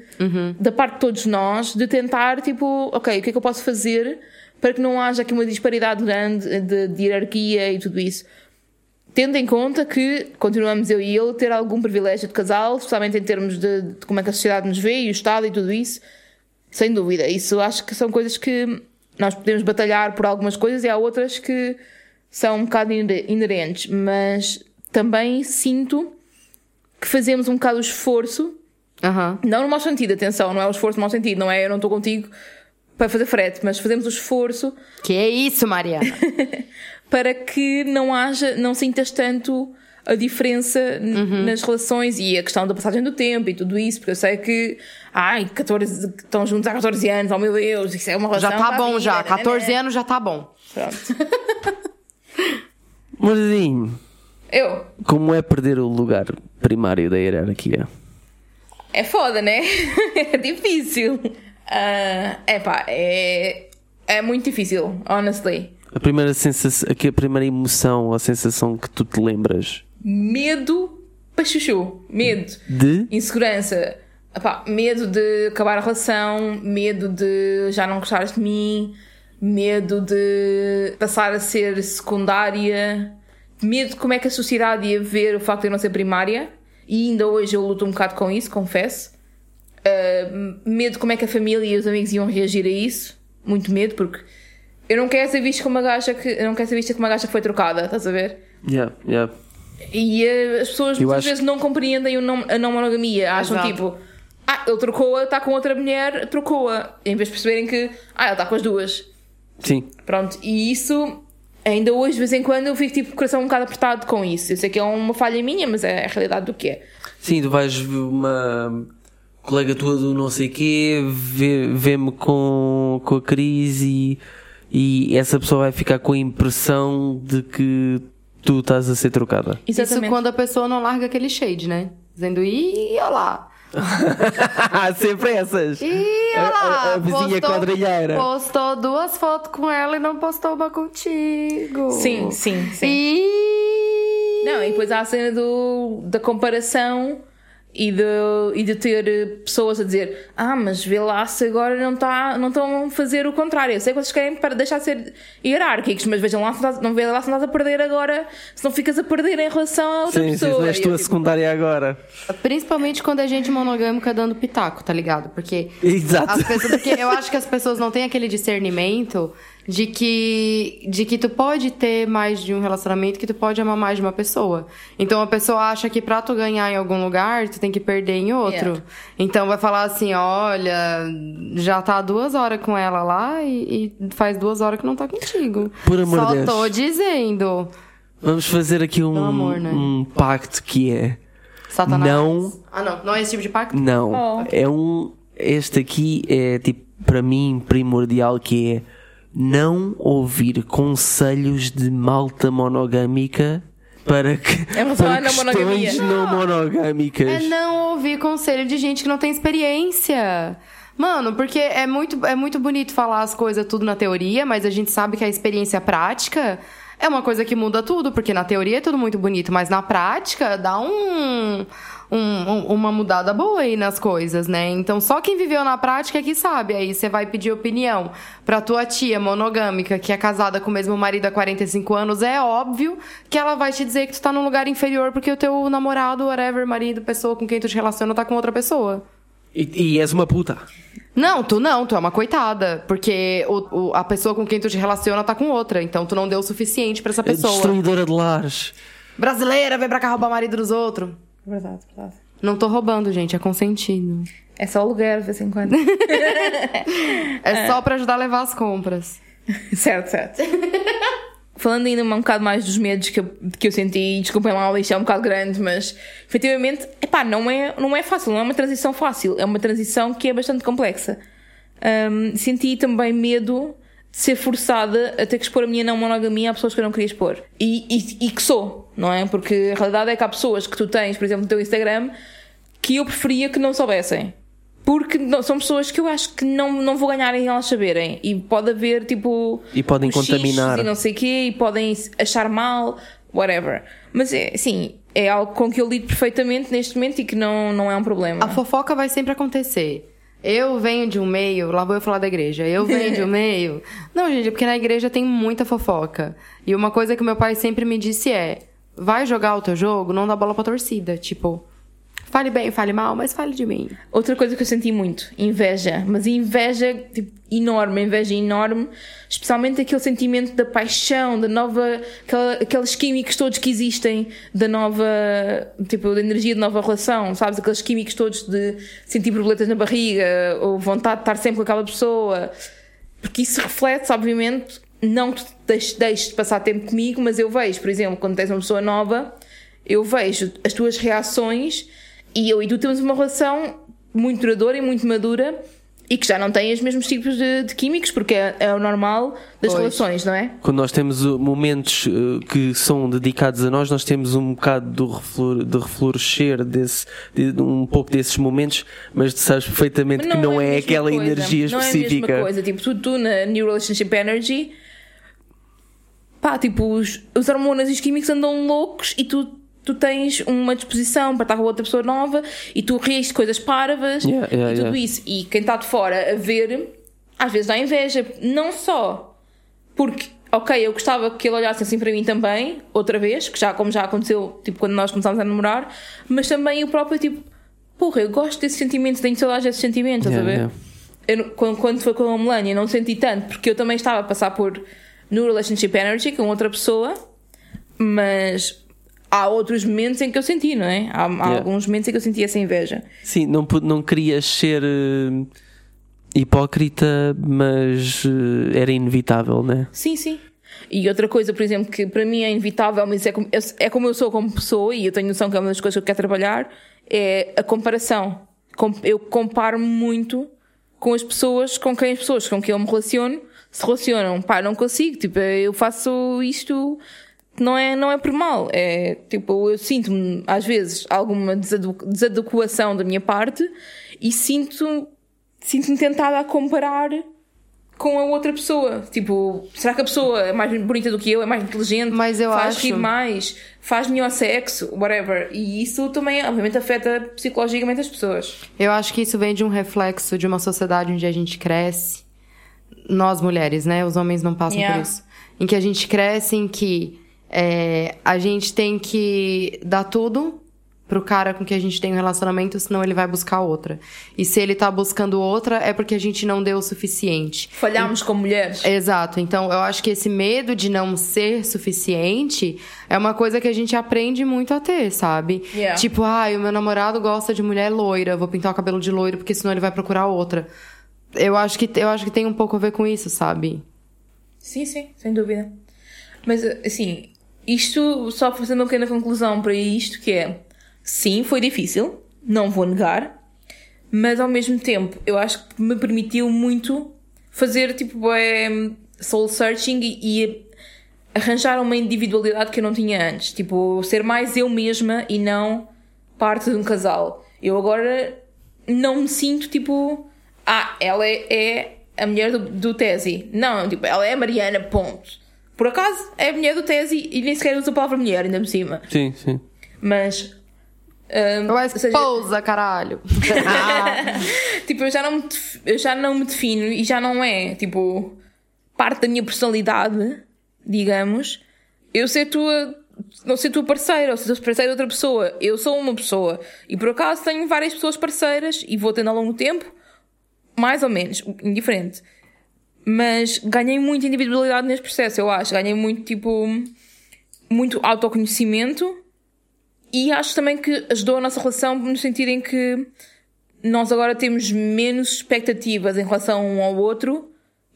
da parte de todos nós de tentar, tipo, ok, o que é que eu posso fazer para que não haja aqui uma disparidade grande de, de hierarquia e tudo isso. Tendo em conta que continuamos eu e ele a ter algum privilégio de casal, especialmente em termos de, de como é que a sociedade nos vê e o Estado e tudo isso, sem dúvida. Isso acho que são coisas que nós podemos batalhar por algumas coisas e há outras que são um bocado iner- inerentes, mas também sinto que fazemos um bocado o esforço Aham. não no mau sentido, atenção, não é o esforço no mau sentido, não é eu não estou contigo para fazer frete, mas fazemos o esforço Que é isso, Mariana? para que não haja, não sintas tanto a diferença n- nas relações e a questão da passagem do tempo e tudo isso, porque eu sei que, ai, 14, estão juntos há 14 anos, oh meu Deus, isso é uma relação. Já tá a bom, vida, já. nananã. 14 anos já tá bom. Pronto. Mordinho, Eu. como é perder o lugar primário da hierarquia? É foda, né? é difícil. Ah, epá, é, é muito difícil, honestly. A primeira sensação, a primeira emoção ou sensação que tu te lembras Medo para chuchu. Medo. de Insegurança. Epá, medo de acabar a relação, medo de já não gostares de mim, medo de passar a ser secundária, medo de como é que a sociedade ia ver o facto de eu não ser primária, e ainda hoje eu luto um bocado com isso, confesso. Uh, medo de como é que a família e os amigos iam reagir a isso, muito medo, porque eu não quero ser vista como uma gaja que eu não quero ser vista como uma gaja que foi trocada, estás a ver? Yeah, yeah. E eh, as pessoas Eu muitas vezes não compreendem o não, a não monogamia. Acham Exato. tipo, ah, ele trocou-a, está com outra mulher, trocou-a. Em vez de perceberem que, ah, ele está com as duas. Sim. Pronto, e isso, ainda hoje, de vez em quando, eu fico tipo coração um bocado apertado com isso. Eu sei que é uma falha minha, mas é a realidade do que é. Sim, tu vais ver uma colega tua do não sei quê, vê- vê-me com, com a crise e, e essa pessoa vai ficar com a impressão de que tu estás a ser trocada. Isso Exatamente. quando a pessoa não larga aquele shade, né? Dizendo, ih, olha lá. Sempre essas! Ih, A- olha lá. a- a vizinha quadrilheira. Postou duas fotos com ela e não postou uma contigo. Sim, sim, sim. Ih. Não, e depois há a cena do, da comparação e de, e de ter pessoas a dizer ah, mas vê lá se agora não, tá, não estão a fazer o contrário. Eu sei que vocês querem para deixar de ser hierárquicos, mas vejam lá se não, não vê lá se não estás a perder agora, se não ficas a perder em relação a outra Sim, sim, pessoa. não és tu eu, a tipo, secundária agora. Principalmente quando é gente monogâmica dando pitaco, tá ligado? Porque Exato. As pessoas, porque eu acho que as pessoas não têm aquele discernimento de que, de que tu pode ter mais de um relacionamento, que tu pode amar mais de uma pessoa. Então a pessoa acha que pra tu ganhar em algum lugar, tu tem que perder em outro. Yeah. Então vai falar assim, olha, já tá duas horas com ela lá e, e faz duas horas que não tá contigo. Por amor Só de Deus. tô dizendo. Vamos fazer aqui um, amor, né? um pacto que é. Satanás. Não. Ah, não. Não é esse tipo de pacto? Não. Oh. É um. Este aqui é tipo, para mim, primordial que é não ouvir conselhos de malta monogâmica para que. Relação para à não questões não monogâmicas. É não ouvir conselho de gente que não tem experiência. Mano, porque é muito, é muito bonito falar as coisas tudo na teoria, mas a gente sabe que a experiência prática é uma coisa que muda tudo, porque na teoria é tudo muito bonito, mas na prática dá um, um- um- uma mudada boa aí nas coisas, né? Então só quem viveu na prática é que sabe. Aí você vai pedir opinião pra tua tia monogâmica que é casada com o mesmo marido há 45 anos, é óbvio que ela vai te dizer que tu tá num lugar inferior porque o teu namorado, whatever, marido, pessoa com quem tu te relaciona tá com outra pessoa. E, e és uma puta. Não, tu não, tu é uma coitada. Porque o, o- a pessoa com quem tu te relaciona tá com outra. Então tu não deu o suficiente pra essa É pessoa. destruidora de lares. Brasileira, vem pra cá roubar marido dos outros. Verdade, verdade. Não tô roubando, gente, é consentido. É só aluguel de vez em quando. É, só pra ajudar a levar as compras. certo, certo. Falando ainda um bocado mais dos medos que eu, que eu senti, desculpem lá, isto é um bocado grande, mas efetivamente, epá, não é, não é fácil, não é uma transição fácil, é uma transição que é bastante complexa. Hum, senti também medo de ser forçada a ter que expor a minha não monogamia a pessoas que eu não queria expor. E, e, e que sou, não é? Porque a realidade é que há pessoas que tu tens, por exemplo, no teu Instagram, que eu preferia que não soubessem. Porque não- são pessoas que eu acho que não, não vou ganhar em elas saberem. E pode haver, tipo... E podem contaminar. E não sei o quê, e podem achar mal, whatever. Mas é, assim, é algo com que eu lido perfeitamente neste momento e que não, não é um problema. A fofoca vai sempre acontecer. Eu venho de um meio, lá vou eu falar da igreja. Eu venho de um meio. Não, gente, é porque na igreja tem muita fofoca. E uma coisa que meu pai sempre me disse é: vai jogar o teu jogo, não dá bola pra torcida. Tipo, fale bem, fale mal, mas fale de mim. Outra coisa que eu senti muito, inveja. Mas inveja tipo, enorme, inveja enorme. Especialmente aquele sentimento da paixão, da nova. Aquela, aqueles químicos todos que existem, da nova. Tipo, da energia de nova relação, sabes? Aqueles químicos todos de sentir borboletas na barriga, ou vontade de estar sempre com aquela pessoa. Porque isso reflete, obviamente, não que deixes, deixes de passar tempo comigo, mas eu vejo, por exemplo, quando tens uma pessoa nova, eu vejo as tuas reações e eu e tu temos uma relação muito duradoura e muito madura e que já não tem os mesmos tipos de, de químicos, porque é, é o normal das Pois. relações, não é? Quando nós temos uh, momentos uh, que são dedicados a nós, nós temos um bocado do reflor, de reflorescer desse, de, um pouco desses momentos, mas tu sabes perfeitamente que não é, mesma aquela coisa. energia Não é a específica. mesma coisa. Tipo, tu, tu na New Relationship Energy, pá, tipo, os, os hormonas e os químicos andam loucos e tu, tu tens uma disposição para estar com outra pessoa nova e tu rires de coisas parvas Yeah, yeah, e tudo yeah. isso. E quem está de fora a ver, às vezes dá inveja. Não só porque, ok, eu gostava que ele olhasse assim para mim também, outra vez, que já, como já aconteceu, tipo, quando nós começámos a namorar, mas também o próprio, tipo, porra, eu gosto desse sentimento, tenho saudades desses sentimentos, estás a ver? Eu quando, quando foi com a Melania, não senti tanto, porque eu também estava a passar por no Relationship Energy com outra pessoa, mas há outros momentos em que eu senti, não é? Há, há Yeah. alguns momentos em que eu senti essa inveja. Sim, não, não querias ser uh, hipócrita, mas uh, era inevitável, né? Sim, sim. E outra coisa, por exemplo, que para mim é inevitável, mas é como, eu- é como eu sou como pessoa, e eu tenho noção que é uma das coisas que eu quero trabalhar, é a comparação. Com- Eu comparo-me muito com as pessoas com quem as pessoas com quem eu me relaciono se relacionam. Pá, não consigo, tipo, eu faço isto não é, não é por mal, é tipo, eu sinto-me às vezes alguma desadequação da minha parte e sinto sinto-me tentada a comparar com a outra pessoa. Tipo, será que a pessoa é mais bonita do que eu, é mais inteligente, Mas eu faz acho- rir mais, faz melhor sexo, whatever. E isso também, obviamente, afeta psicologicamente as pessoas. Eu acho que isso vem de um reflexo de uma sociedade onde a gente cresce. Nós mulheres, né? Os homens não passam Yeah. por isso. Em que a gente cresce em que é, a gente tem que dar tudo pro cara com que a gente tem um relacionamento, senão ele vai buscar outra. E se ele tá buscando outra, é porque a gente não deu o suficiente. Falhámos como mulheres. Exato. Então, eu acho que esse medo de não ser suficiente é uma coisa que a gente aprende muito a ter, sabe? Yeah. Tipo, ai, o meu namorado gosta de mulher loira, vou pintar o cabelo de loiro porque senão ele vai procurar outra. Eu acho que eu acho que tem um pouco a ver com isso, sabe? Sim, sim, sem dúvida. Mas, assim, isto, só fazendo uma pequena conclusão para isto, que é, sim, foi difícil, não vou negar, mas ao mesmo tempo, eu acho que me permitiu muito fazer, tipo, é, soul searching e, e arranjar uma individualidade que eu não tinha antes. Tipo, ser mais eu mesma e não parte de um casal. Eu agora não me sinto, tipo, ah, ela é, é a mulher do, do Tesi. Não, tipo, ela é a Mariana, ponto. Por acaso, é a mulher do Tesi e nem sequer usa a palavra mulher, ainda por cima. Sim, sim. Mas. hum, Eu seja, esposa, caralho. tipo, eu já, não me, def- eu já não me defino e já não é, tipo, parte da minha personalidade, digamos, eu ser tua, não ser tua parceira ou ser tua parceira de outra pessoa. Eu sou uma pessoa e por acaso tenho várias pessoas parceiras e vou tendo ao longo do tempo, mais ou menos, indiferente. Mas ganhei muita individualidade neste processo, eu acho. Ganhei muito, tipo, muito autoconhecimento e acho também que ajudou a nossa relação no sentido em que nós agora temos menos expectativas em relação um ao outro,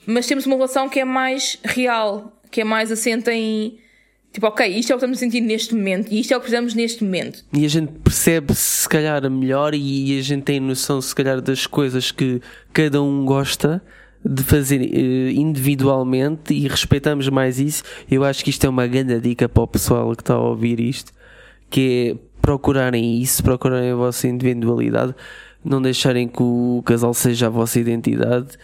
mas temos uma relação que é mais real, que é mais assente em tipo, ok, isto é o que estamos a sentir neste momento e isto é o que precisamos neste momento. E a gente percebe se calhar melhor e a gente tem noção se calhar das coisas que cada um gosta de fazer eh, individualmente e respeitamos mais isso. Eu acho que isto é uma grande dica para o pessoal que está a ouvir isto, que é procurarem isso, procurarem a vossa individualidade, não deixarem que o casal seja a vossa identidade,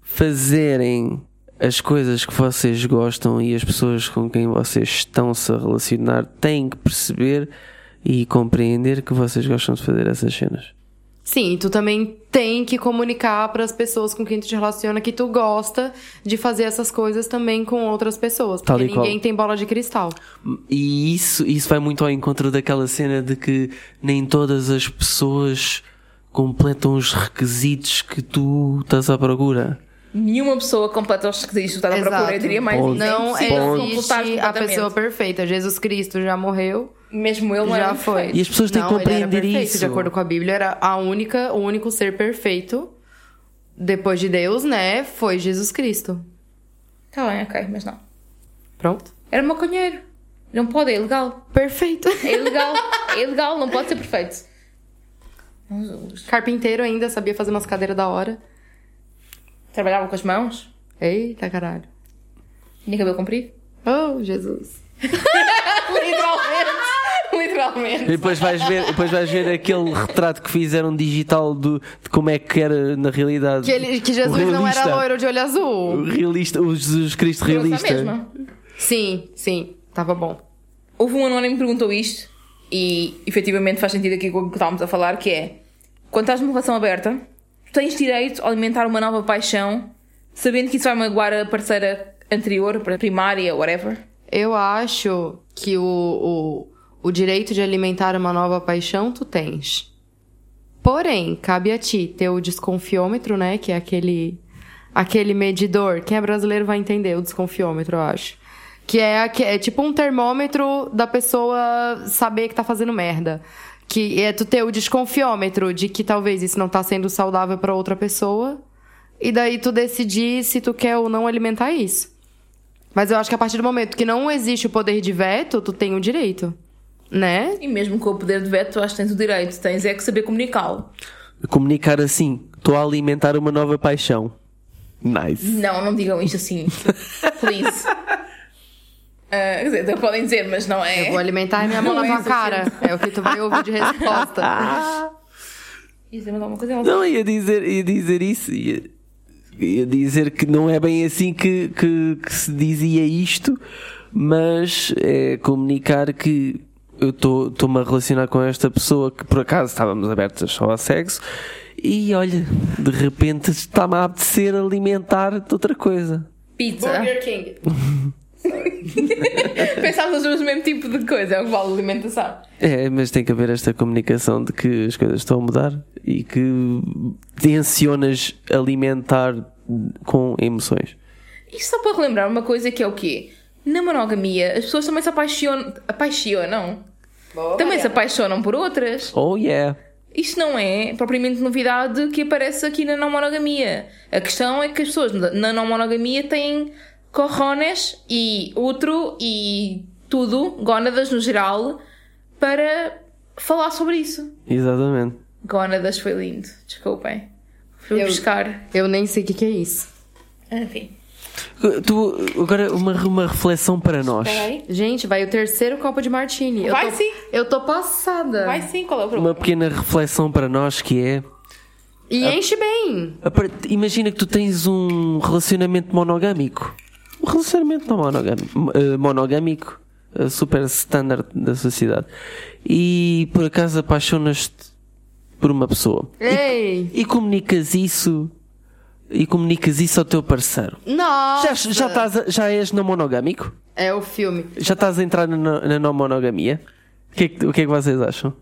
fazerem as coisas que vocês gostam e as pessoas com quem vocês estão-se a relacionar têm que perceber e compreender que vocês gostam de fazer essas cenas. Sim, tu também tem que comunicar para as pessoas com quem tu te relaciona que tu gosta de fazer essas coisas também com outras pessoas. Porque e qual. ninguém tem bola de cristal. E isso, isso vai muito ao encontro daquela cena de que nem todas as pessoas completam os requisitos que tu estás à procura. Nenhuma pessoa completa os requisitos que estás à procura, eu diria mais Ponto. É Não completar existe a pessoa perfeita. Jesus Cristo já morreu, Mesmo ele não já foi. E as pessoas têm que Não, era compreender perfeito, isso. De acordo com a Bíblia, era a única, o único ser perfeito depois de Deus, né? Foi Jesus Cristo. Tá bem, ok, mas não. Pronto. Era maconheiro. Não pode, é ilegal. Perfeito. É ilegal. é ilegal, não pode ser perfeito. Carpinteiro ainda sabia fazer umas cadeiras da hora. Trabalhava com as mãos. Eita caralho. Tinha cabelo comprido. Oh, Jesus. Literalmente. E Literalmente. depois vais ver, depois vais ver aquele retrato que fizeram digital do, de como é que era na realidade. Que, ele, que O Jesus não era loiro de olho O azul. realista, o Jesus Cristo realista. mesma. Sim, sim. Tava bom. Houve um anónimo que perguntou isto e efetivamente faz sentido aqui com o que estávamos a falar, que é quando estás numa relação aberta, tens direito a alimentar uma nova paixão, sabendo que isso vai magoar a parceira anterior, primária, whatever. Eu acho que o, o, o direito de alimentar uma nova paixão tu tens. Porém, cabe a ti ter o desconfiômetro, né? Que é aquele, aquele medidor. Quem é brasileiro vai entender o desconfiômetro, eu acho. Que é, aque- é tipo um termômetro da pessoa saber que tá fazendo merda. Que é tu ter o desconfiômetro de que talvez isso não tá sendo saudável pra outra pessoa. E daí tu decidir se tu quer ou não alimentar isso. Mas eu acho que a partir do momento que não existe o poder de veto, tu tem o direito. Né? E mesmo com o poder de veto, tu acho que tens o direito, tens é que saber comunicá-lo. Comunicar assim, estou a alimentar uma nova paixão. Nice. Não, não digam isto assim. Please. Ah, quer dizer, até podem dizer, mas não é. Eu vou alimentar minha mão na tua cara. É o que tu vai ouvir de resposta. Ia dizer mais alguma coisa? Não, ia dizer, ia dizer isso. Ia, ia dizer que não é bem assim que, que, que se dizia isto, mas é comunicar que eu estou-me a relacionar com esta pessoa que por acaso estávamos abertas só a sexo e olha, de repente está-me a apetecer alimentar de outra coisa. Pizza. King. Pensávamos no mesmo tipo de coisa, é o que vale a alimentação. É, mas tem que haver esta comunicação de que as coisas estão a mudar e que tensionas alimentar com emoções. Isto só para relembrar uma coisa que é o quê? Na monogamia, as pessoas também se apaixonam. Apaixonam? Também se apaixonam por outras. Oh yeah! Isto não é propriamente novidade que aparece aqui na não monogamia. A questão é que as pessoas na não monogamia têm corrones e outro e tudo, gónadas no geral, para falar sobre isso. Exatamente. Gónadas foi lindo, desculpem. Fui Eu- buscar. Eu nem sei o que, que é isso. Enfim. Tu, agora uma, uma reflexão para nós. Espera aí. Gente, vai o terceiro copo de martini. Eu Vai tô- sim. Eu tô passada. Vai sim, qual é o problema? Uma pequena reflexão para nós que é. E enche bem. a Imagina que tu tens um relacionamento monogâmico. Um relacionamento não monogâmico. eh, monogâmico eh, super standard da sociedade. E por acaso apaixonas-te por uma pessoa. Ei! E comunicas isso. E comunicas isso ao teu parceiro. Nossa! Já, já, estás já és não monogâmico? É o filme. Já estás a entrar na, na não monogamia? O que, é que, o que é que vocês acham?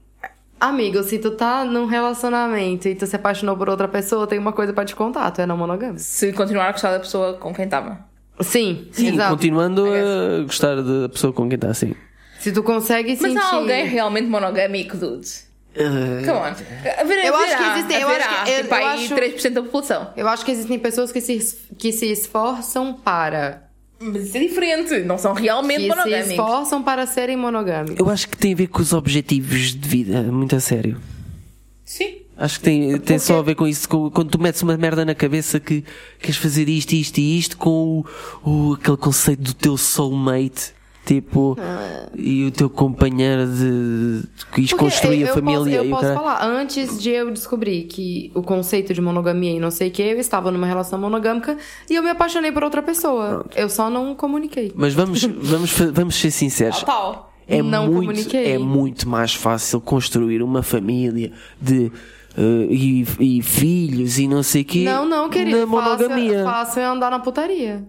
Amigo, se tu tá num relacionamento e tu se apaixonou por outra pessoa, tem uma coisa pra te contar, tu é não monogâmico. Se continuar a gostar da pessoa com quem estava. Sim, Sim, exato. continuando a gostar da pessoa com quem está assim. Se tu consegue Mas sentir... há alguém realmente monogâmico, dude? Come on. Haverá, Eu acho que haverá, existem- eu acho que- eu- tipo, eu aí acho- 3% da população. Eu acho que existem pessoas que se, que se esforçam para. Mas isso é diferente. Não são realmente Que se monogâmicos. esforçam para serem monogâmicos. Eu acho que tem a ver com os objetivos de vida, muito a sério. Sim. Acho que tem, tem só a ver com isso, com- quando tu metes uma merda na cabeça que queres fazer isto, isto e isto, com o, o- aquele conceito do teu soulmate, tipo, e o teu companheiro de, de construir eu, a família. Posso, eu posso caralho. falar, antes de eu descobrir que o conceito de monogamia e não sei o que, eu estava numa relação monogâmica e eu me apaixonei por outra pessoa. Eu só não comuniquei. Mas vamos, vamos, vamos ser sinceros. Tal. É Não muito, comuniquei. é muito mais fácil construir uma família de eh, e, e filhos e não sei o quê Não, não, querido. na monogamia. Fácil, fácil é andar na putaria.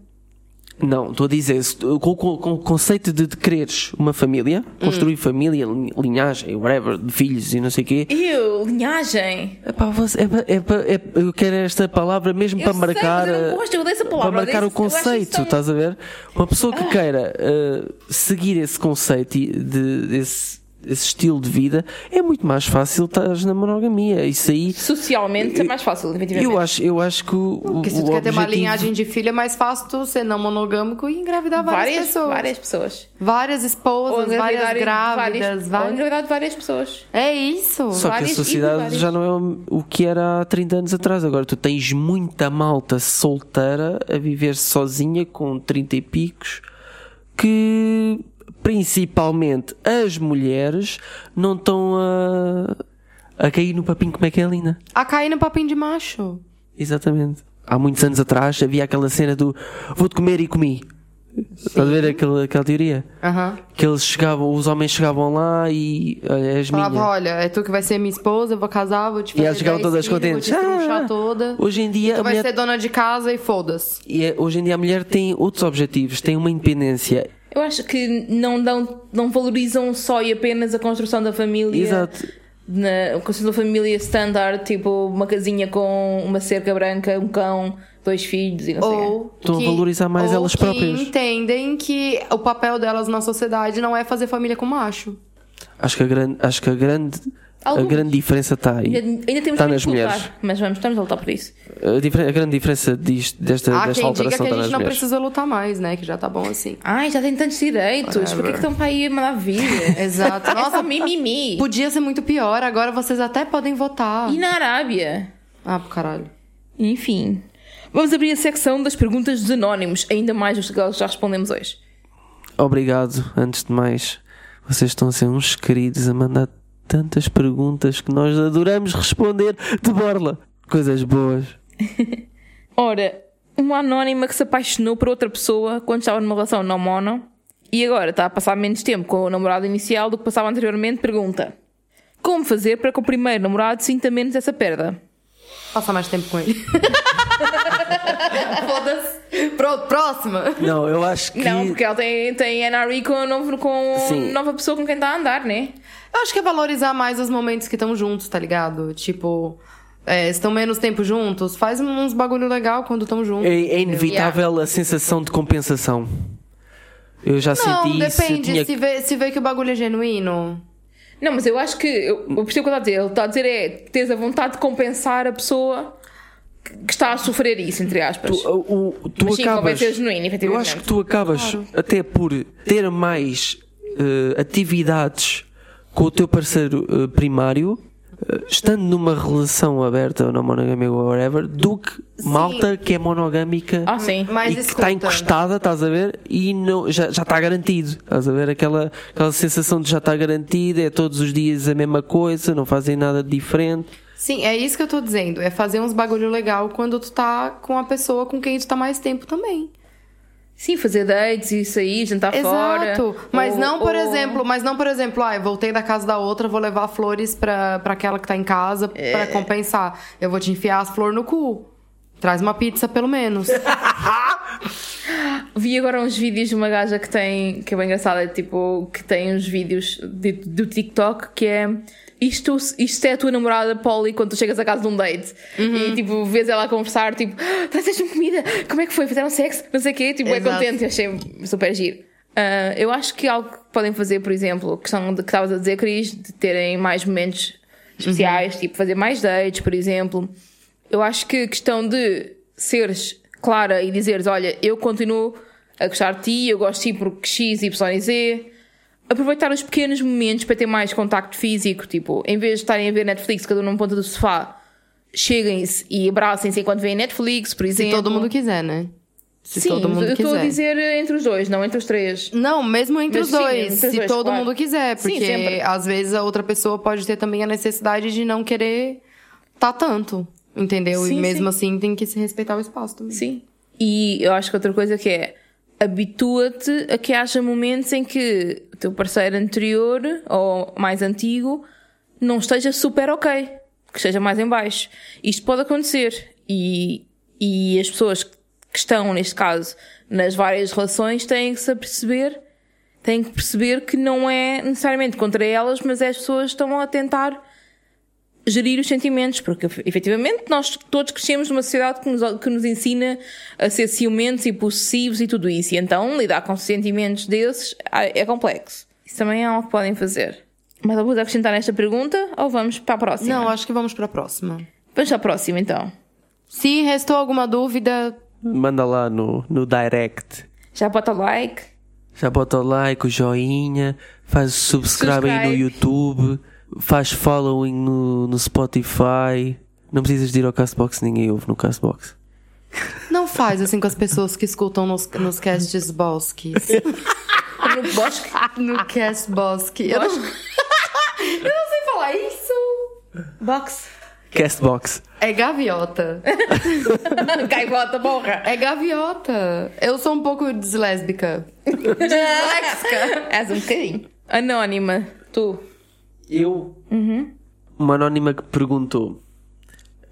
Não, estou a dizer, com, com- com o conceito de, de quereres uma família, construir Hum. família, lin- linhagem, whatever, de filhos e não sei o quê. Eu, linhagem. É pá, você- é pá- é é- eu quero esta palavra mesmo Eu para sei, marcar. eu não eh, gosto, eu odeio essa palavra, Para marcar eu o eu conceito, estás a ver? Uma pessoa que queira eh, seguir esse conceito e de, desse, esse estilo de vida, é muito mais fácil estar na monogamia. Isso aí. Socialmente é mais fácil, efetivamente. Eu acho, eu acho que o. Porque se o tu quer ter uma linhagem de filho, é mais fácil tu ser não monogâmico e engravidar várias, várias, pessoas. várias pessoas. Várias esposas, várias grávidas, várias, ou várias... engravidar de várias pessoas. É isso. Só que a várias sociedade várias. já não é o- o que era há 30 anos atrás. Agora tu tens muita malta solteira a viver sozinha com 30 e picos que principalmente as mulheres não estão a, a cair no papinho como é que é Lina. A cair no papinho de macho. Exatamente. Há muitos anos atrás havia aquela cena do vou-te comer e comi. Estás a ver aquela, aquela teoria? Aham. Que eles chegavam, os homens chegavam lá e olha, és minha. Falava, olha, é tu que vai ser minha esposa, eu vou casar, vou te fazer E elas chegavam 10 todas filhos, contentes. Ah, toda. Hoje em dia Tu vai mulher ser dona de casa e foda-se. E é- hoje em dia a mulher tem outros objetivos, tem uma independência. Eu acho que não, dão, não valorizam só e apenas a construção da família. Exato. Na a construção da família standard, tipo uma casinha com uma cerca branca, um cão, dois filhos e não sei. o quê. Ou Estão a que- valorizar mais ou elas que próprias. entendem que o papel delas na sociedade não é fazer família com macho. Acho que a grande, acho que a grande, a grande diferença está Ainda, aí. ainda temos Está nas lutar, mulheres. mas vamos, estamos a lutar por isso. A, difer- a grande diferença disto, desta, Há desta quem diga alteração que a está gente não mulheres. precisa lutar mais, né? Que já tá bom assim. Ai, já tem tantos direitos, por que, estão para aí a mandar vir? Exato. É Nossa, mimimi. podia ser muito pior. Agora vocês até podem votar. E na Arábia? Ah, pro caralho. Enfim. Vamos abrir a secção das perguntas dos anónimos, ainda mais os que já respondemos hoje. Obrigado, antes de mais. Vocês estão a ser uns queridos a mandar tantas perguntas que nós adoramos responder de borla. Coisas boas. Ora, uma anónima que se apaixonou por outra pessoa quando estava numa relação não mono e agora está a passar menos tempo com o namorado inicial do que passava anteriormente, pergunta: Como fazer para que o primeiro namorado sinta menos essa perda? Passar mais tempo com ele. Foda-se. Pronto, próxima. Não, eu acho que. Não, porque ela tem, tem NRE com, a novo, com Sim. nova pessoa com quem está a andar, né? Eu acho que é valorizar mais os momentos que estão juntos, tá ligado? Tipo, é, estão menos tempo juntos, faz uns bagulho legal quando estão juntos. É, é entendeu? inevitável a sensação de compensação. Eu já Não, senti isso. eu depende. tinha Se, vê, se vê que o bagulho é genuíno. Não, mas eu acho que. Eu, eu percebo o que ele está a dizer. Ele está a dizer é teres a vontade de compensar a pessoa que está a sofrer isso, entre aspas. Tu, o- o- tu Mas sim, acabas. ser genuíno, eu acho que tu acabas até por ter mais eh, atividades com o teu parceiro eh, primário, eh, estando numa relação aberta ou não monogâmica ou whatever, do que malta que é monogâmica Ah, e que está encostada, estás a ver? E não, já, já está garantido, estás a ver? Aquela, aquela sensação de já está garantido, é todos os dias a mesma coisa, não fazem nada de diferente. Sim, é isso que eu tô dizendo. É fazer uns bagulho legal quando tu tá com a pessoa com quem tu tá mais tempo também. Sim, fazer dates e sair, jantar fora. Exato. Mas Ou- não, por ou- exemplo, mas não, por exemplo, ah, eu voltei da casa da outra, vou levar flores pra, pra aquela que tá em casa É. pra compensar. Eu vou te enfiar as flores no cu. Traz uma pizza, pelo menos. Vi agora uns vídeos de uma gaja que tem, que é bem engraçada, é tipo, que tem uns vídeos de- do TikTok que é isto, isto é a tua namorada Polly quando tu chegas a casa de um date e tipo, vês ela a conversar, tipo, ah, trazes-me comida, como é que foi? Fizeram sexo? Não sei o quê, tipo, é Exato. contente, eu achei super giro. Ah, eu acho que algo que podem fazer, por exemplo, questão de que estavas a dizer, Cris, de terem mais momentos especiais, tipo fazer mais dates, por exemplo. Eu acho que a questão de seres clara e dizeres, olha, eu continuo a gostar de ti, eu gosto de ti porque X, Y e Z. Aproveitar os pequenos momentos para ter mais contacto físico, tipo, em vez de estarem a ver Netflix, cada um numa ponta do sofá, cheguem-se e abracem-se enquanto veem Netflix, por Se exemplo. todo mundo quiser, né? Se Sim, todo mundo eu estou a dizer entre os dois, não entre os três. Não, mesmo entre Mas os sim, dois. entre os se dois, todo claro. mundo quiser. Sim, Porque sempre. às vezes a outra pessoa pode ter também a necessidade de não querer tá tanto. Entendeu? Sim, e mesmo sim. assim tem que se respeitar o espaço também. Sim. E eu acho que outra coisa que é habitua-te a que haja momentos em que teu parceiro anterior ou mais antigo não esteja super ok, que esteja mais em baixo. Isto pode acontecer e, e as pessoas que estão, neste caso, nas várias relações têm que se aperceber, têm que perceber que não é necessariamente contra elas, mas é as pessoas estão a tentar gerir os sentimentos, porque efetivamente nós todos crescemos numa sociedade que nos, que nos ensina a ser ciumentos e possessivos e tudo isso, e então lidar com sentimentos desses ah, é complexo. Isso também é algo que podem fazer. Mais alguma coisa a acrescentar nesta pergunta ou vamos para a próxima? Não, acho que vamos para a próxima. Vamos para a próxima então. Se restou alguma dúvida, Manda lá no, no direct. Já bota o like. Já bota o like, o joinha, faz o subscribe aí no Subscribe. YouTube, faz following no, no Spotify. Não precisas de ir ao Castbox, ninguém ouve no Castbox. não faz assim com as pessoas que escutam nos, nos casts bosques. No bosque. no cast bosque. Eu não, eu não sei falar isso. Box. Castbox. É gaviota. Gaivota, porra. É gaviota. Eu sou um pouco deslésbica. Disléxica. És um bocadinho. Anónima. Tu. Eu? Uma anónima que perguntou: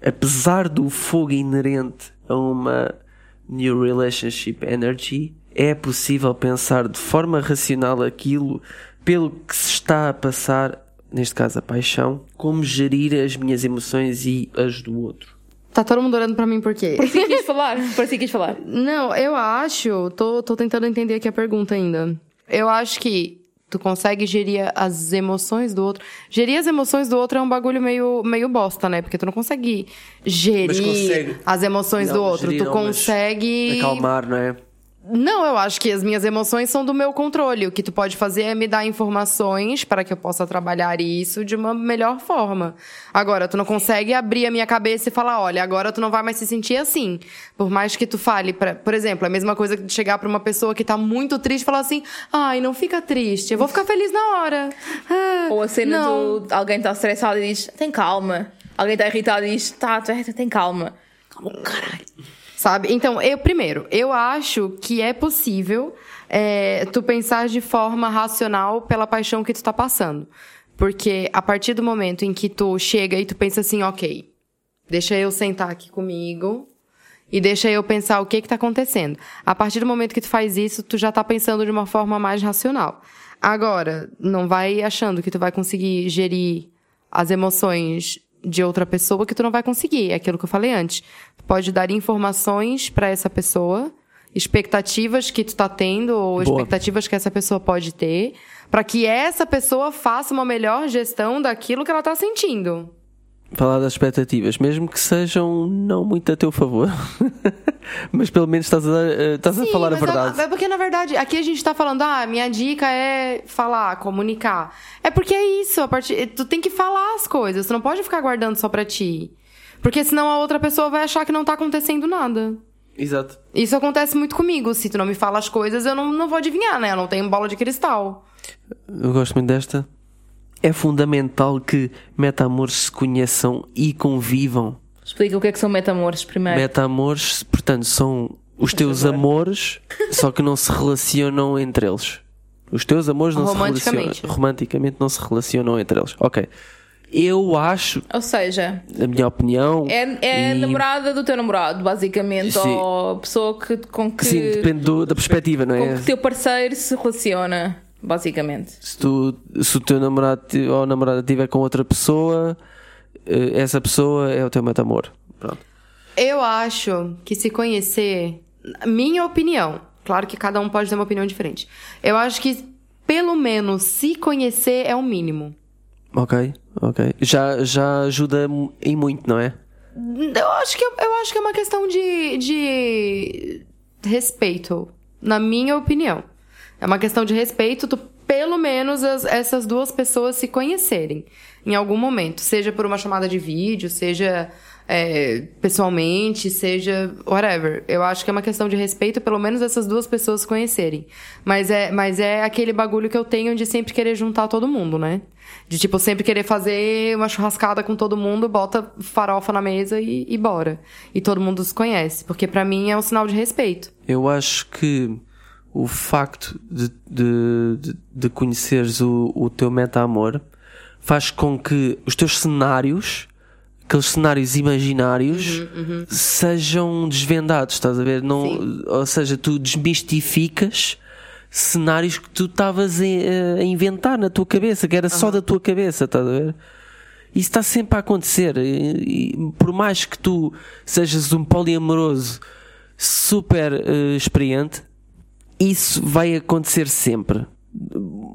apesar do fogo inerente a uma New Relationship Energy, é possível pensar de forma racional aquilo pelo que se está a passar, neste caso a paixão, como gerir as minhas emoções e as do outro? Tá todo mundo olhando pra mim por quê? Que quis falar. Que quis falar. Não, eu acho. Tô, tô tentando entender aqui a pergunta ainda. Eu acho que tu consegue gerir as emoções do outro. Gerir as emoções do outro é um bagulho meio, meio bosta, né? Porque tu não consegue gerir consegue. as emoções do Não, outro. gerir tu não, consegue. Acalmar, não é? Não, eu acho que as minhas emoções são do meu controle. O que tu pode fazer é me dar informações para que eu possa trabalhar isso de uma melhor forma. Agora, tu não consegue abrir a minha cabeça e falar, olha, agora tu não vai mais se sentir assim. Por mais que tu fale, pra, por exemplo, é a mesma coisa que chegar pra uma pessoa que tá muito triste e falar assim, ai, não fica triste, eu vou ficar feliz na hora. Ah, Ou a cena não. do alguém está estressado e diz: tem calma. Alguém está irritado e diz: tá, tu é- tem calma. Calma, caralho. Sabe? Então, eu, primeiro, eu acho que é possível é, tu pensar de forma racional pela paixão que tu tá passando. Porque a partir do momento em que tu chega e tu pensa assim, ok, deixa eu sentar aqui comigo e deixa eu pensar o que que tá acontecendo. A partir do momento que tu faz isso, tu já tá pensando de uma forma mais racional. Agora, não vai achando que tu vai conseguir gerir as emoções de outra pessoa que tu não vai conseguir. É aquilo que eu falei antes. Tu pode dar informações para essa pessoa, expectativas que tu tá tendo ou Boa. expectativas que essa pessoa pode ter, para que essa pessoa faça uma melhor gestão daquilo que ela tá sentindo. Falar das expectativas, mesmo que sejam não muito a teu favor. Mas pelo menos estás a, eh, estás a Sim, falar a mas verdade. É, é porque, na verdade, aqui a gente tá falando, ah, minha dica é falar, comunicar. É porque é isso, a partir, tu tem que falar as coisas, tu não pode ficar guardando só pra ti. Porque senão a outra pessoa vai achar que não tá acontecendo nada. Exato. Isso acontece muito comigo. Se tu não me fala as coisas, eu não, não vou adivinhar, né? Eu não tenho bola de cristal. Eu gosto muito desta. É fundamental que meta-amores se conheçam e convivam. Explica o que é que são metamores primeiro. Meta-amores, portanto, são os teus amores, só que não se relacionam entre eles. Os teus amores não se relacionam. Romanticamente não se relacionam entre eles. Ok. Eu acho, Ou seja, na minha opinião. é, é a e- namorada do teu namorado, basicamente. Sim. Ou a pessoa que, com que, Sim, depende do- da perspectiva, não com é? que teu parceiro se relaciona, basicamente. Se, tu, se o teu namorado ou namorada estiver com outra pessoa, essa pessoa é o teu meta-amor. Pronto. Eu acho que se conhecer, minha opinião, claro que cada um pode ter uma opinião diferente. Eu acho que pelo menos se conhecer é o mínimo. Ok, ok. Já, já ajuda em muito, não é? Eu acho que, eu acho que é uma questão de, de respeito, na minha opinião. É uma questão de respeito, tu, pelo menos as- essas duas pessoas se conhecerem em algum momento. Seja por uma chamada de vídeo, seja é, pessoalmente, seja whatever. Eu acho que é uma questão de respeito, pelo menos essas duas pessoas se conhecerem. Mas é, mas é aquele bagulho que eu tenho de sempre querer juntar todo mundo, né? De, tipo, sempre querer fazer uma churrascada com todo mundo, bota farofa na mesa e, e bora. E todo mundo se conhece. Porque pra mim é um sinal de respeito. Eu acho que o facto de, de, de, de conheceres o, o teu meta-amor faz com que os teus cenários, aqueles cenários imaginários, sejam desvendados, estás a ver? Não, ou seja, tu desmistificas cenários que tu estavas a, inventar na tua cabeça, que era só da tua cabeça, estás a ver? Isso está sempre a acontecer. E, e por mais que tu sejas um poliamoroso super eh, experiente, isso vai acontecer sempre.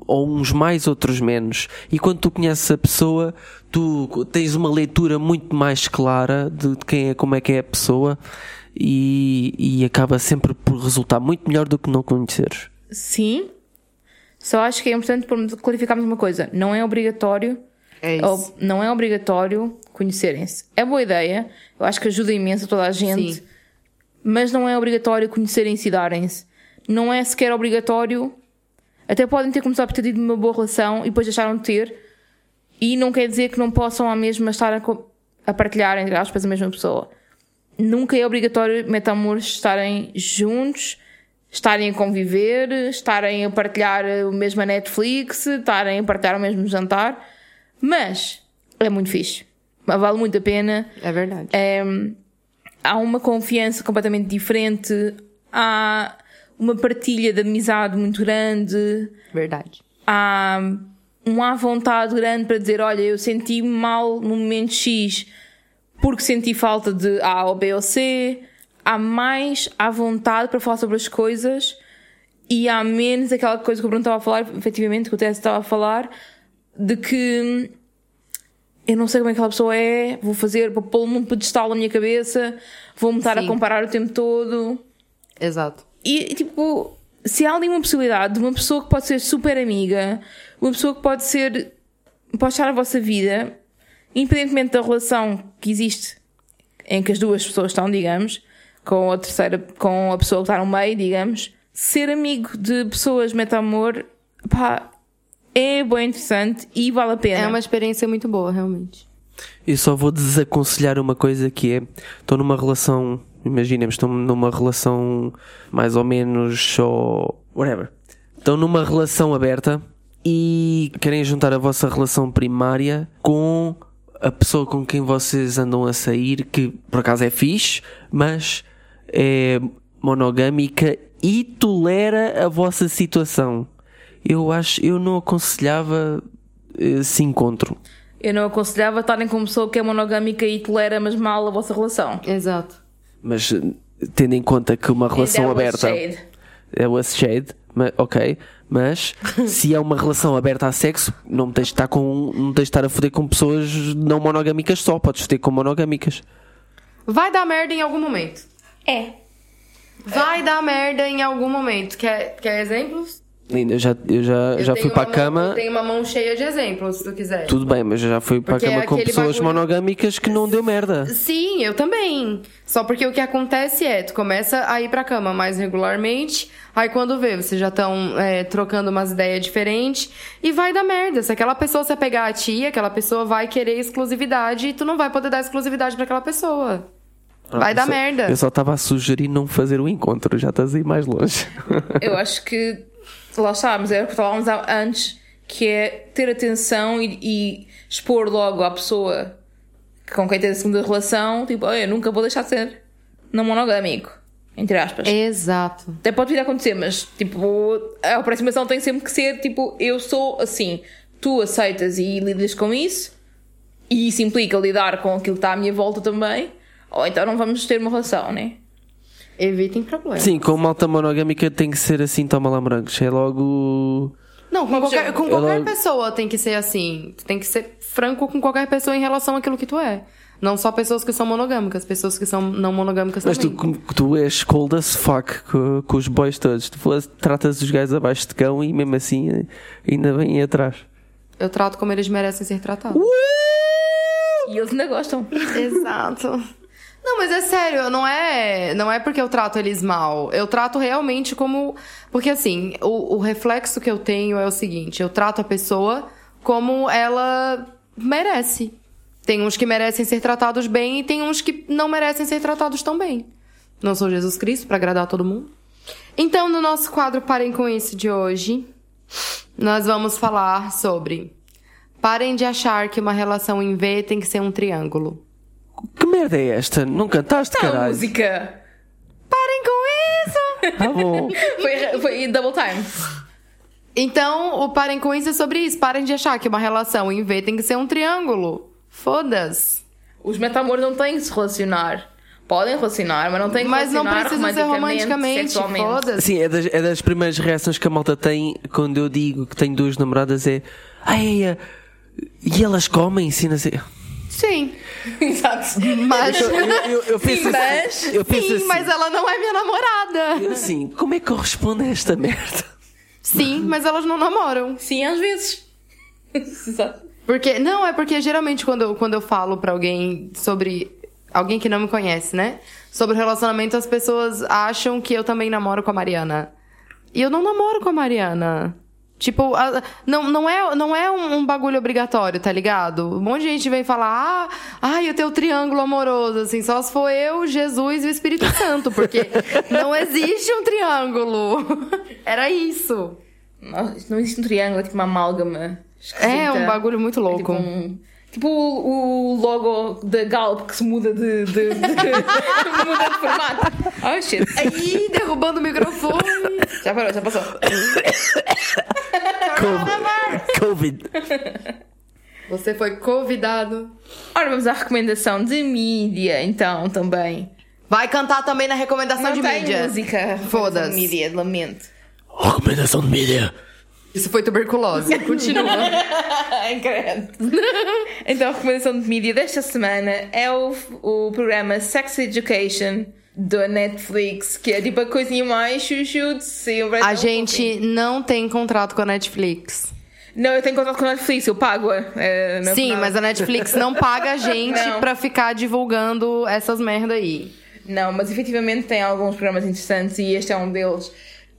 ou uns mais, outros menos. E quando tu conheces a pessoa, tu tens uma leitura muito mais clara de quem é, como é que é a pessoa e, e acaba sempre por resultar muito melhor do que não conheceres. Sim. Só acho que é importante clarificarmos uma coisa. Não é obrigatório. É isso. não é obrigatório conhecerem-se. É boa ideia. Eu acho que ajuda imenso a toda a gente. Sim. Mas não é obrigatório conhecerem-se e darem-se. Não é sequer obrigatório. Até podem ter começado por ter tido uma boa relação e depois deixaram de ter. E não quer dizer que não possam à mesma estar a, a partilhar, entre aspas, a mesma pessoa. Nunca é obrigatório metamores estarem juntos, estarem a conviver, estarem a partilhar o mesmo Netflix, estarem a partilhar o mesmo jantar. Mas é muito fixe. Vale muito a pena. É verdade. É, há uma confiança completamente diferente, há uma partilha de amizade muito grande, Verdade. há um à vontade grande para dizer: Olha, eu senti mal no momento X porque senti falta de A ou B ou C. Há mais à vontade para falar sobre as coisas e há menos aquela coisa que o Bruno estava a falar, efetivamente, que o Tess estava a falar, de que eu não sei como é que aquela pessoa é, vou fazer, vou pô-lo num pedestal na minha cabeça, vou-me estar a Sim. comparar o tempo todo. Exato. E, tipo, se há ali uma possibilidade de uma pessoa que pode ser super amiga, uma pessoa que pode ser, pode estar na vossa vida, independentemente da relação que existe em que as duas pessoas estão, digamos, com a terceira, com a pessoa que está no meio, digamos, ser amigo de pessoas meta-amor, pá, é bem interessante e vale a pena. É uma experiência muito boa, realmente. Eu só vou desaconselhar uma coisa que é: estou numa relação, imaginemos, estou numa relação mais ou menos ou whatever. Estão numa relação aberta e querem juntar a vossa relação primária com a pessoa com quem vocês andam a sair, que por acaso é fixe, mas é monogâmica e tolera a vossa situação. Eu acho, eu não aconselhava esse encontro. Eu não aconselhava estarem com uma pessoa que é monogâmica e tolera, mas mal a vossa relação. Exato. Mas eh, tendo em conta que uma relação that was aberta shade. é o shade, ma- ok, mas se é uma relação aberta a sexo, não tens de estar com não tens de estar a foder com pessoas não monogâmicas só, podes foder com monogâmicas. Vai dar merda em algum momento. É. Vai dar merda em algum momento. Quer, quer exemplos? Linda, eu já, eu já, Eu já fui para a uma mão- cama, eu tenho uma mão cheia de exemplos, se tu quiser. tudo bem, mas eu já fui para a Porque cama é com pessoas bagulho- monogâmicas que não deu merda. Sim, eu também. Só porque o que acontece é, tu começa a ir pra cama mais regularmente, aí quando vê, vocês já estão trocando umas ideias diferentes, e vai dar merda. Se aquela pessoa se apegar a ti, aquela pessoa vai querer exclusividade e tu não vai poder dar exclusividade pra aquela pessoa. Vai Eu dar só- merda. Eu só estava a sugerir não fazer o encontro, já estás a ir mais longe. Eu acho que lá está, mas era o que falávamos antes, que é ter atenção e, e expor logo à pessoa com quem tem a segunda relação, tipo, olha, eu nunca vou deixar de ser não monogâmico, entre aspas. Exato. Até pode vir a acontecer, mas tipo, a aproximação tem sempre que ser tipo, eu sou assim, tu aceitas e lidas com isso, e isso implica lidar com aquilo que está à minha volta também, ou então não vamos ter uma relação, né? Evitem problemas. Sim, com malta monogâmica tem que ser assim, toma lá morangos. É logo. Não, com qualquer, com qualquer Ela- pessoa tem que ser assim. Tu tem que ser franco com qualquer pessoa em relação àquilo que tu é. Não só pessoas que são monogâmicas, pessoas que são não monogâmicas Mas tu, também. tu és cold as fuck com, com os boys todos. Tu fores- tratas os gajos abaixo de cão e mesmo assim ainda vêm atrás. Eu trato como eles merecem ser tratados. E eles ainda gostam. Exato. Não, mas é sério, não é, não é porque eu trato eles mal. Eu trato realmente como. Porque assim, o, o reflexo que eu tenho é o seguinte: eu trato a pessoa como ela merece. Tem uns que merecem ser tratados bem e tem uns que não merecem ser tratados tão bem. Não sou Jesus Cristo pra agradar todo mundo. Então, no nosso quadro Parem com Isso de hoje, nós vamos falar sobre. Parem de achar que uma relação em V tem que ser um triângulo. Que merda é esta? Não cantaste, A caralho? música Parem com isso! Tá bom. foi, foi double time. Então, o parem com isso é sobre isso. Parem de achar que uma relação em V tem que ser um triângulo. Foda-se. Os metamores não têm que se relacionar. Podem relacionar, mas não tem que Mas não relacionar precisa ser romanticamente, sexualmente. foda-se. Sim, é das, é das primeiras reações que a malta tem quando eu digo que tenho duas namoradas é Ai, e elas comem, sim, não sei. Sim. Exato. Mas. Eu, eu, eu penso Sim, assim, mas- eu penso Sim, assim, mas ela não é minha namorada. eu assim, como é que eu respondo a esta merda? Sim, mas elas não namoram. Sim, às vezes. Exato. Porque, não, é porque geralmente quando eu, quando eu falo pra alguém sobre. Alguém que não me conhece, né? Sobre relacionamento, as pessoas acham que eu também namoro com a Mariana. E eu não namoro com a Mariana. Tipo, não, não é, não é um, um bagulho obrigatório, tá ligado? Um monte de gente vem falar, ah, ai, eu tenho triângulo amoroso, assim, só se for eu, Jesus e o Espírito Santo, porque não existe um triângulo. Era isso. Não, não existe um triângulo, é tipo uma amálgama. É um esquisita. bagulho muito É louco. Tipo, um- tipo o, o logo da Galp que se muda de, de, de- muda de formato. Oh shit. Aí, derrubando o microfone. Já parou, já passou. Covid. Você foi convidado. Ora, vamos à recomendação de mídia, então, também. Vai cantar também na recomendação Não de tem mídia. música. Foda-se. De mídia, lamento. Recomendação de mídia. Isso foi tuberculose. Continua. Então, a recomendação de mídia desta semana é o, o programa Sex Education da Netflix, que é tipo a coisinha mais chuchu de sempre. A gente não tem contrato com a Netflix. Não, eu tenho contato com a Netflix, eu pago-a. é, não é Sim, mas a Netflix não paga a gente Não. pra ficar divulgando essas merda aí. Não, mas efetivamente tem alguns programas interessantes e este é um deles.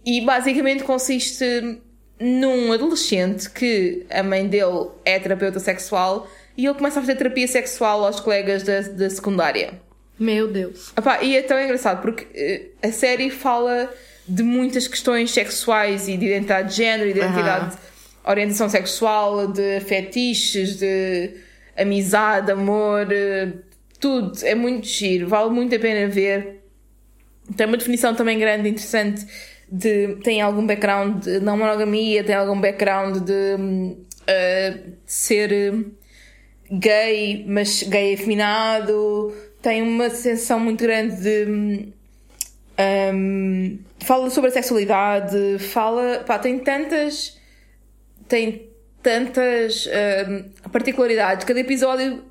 E basicamente consiste num adolescente que a mãe dele é terapeuta sexual e ele começa a fazer terapia sexual aos colegas da, da secundária. Meu Deus. Epá, e é tão engraçado porque eh, a série fala de muitas questões sexuais e de identidade de género, identidade, orientação sexual, de fetiches, de amizade, amor, eh, tudo. É muito giro, vale muito a pena ver. Tem uma definição também grande, interessante, de tem algum background de não monogamia, tem algum background de, hum, de ser eh, gay, mas gay afeminado, tem uma sensação muito grande de. hum, hum, fala sobre a sexualidade, fala. pá, tem tantas. tem tantas hum, particularidades. Cada episódio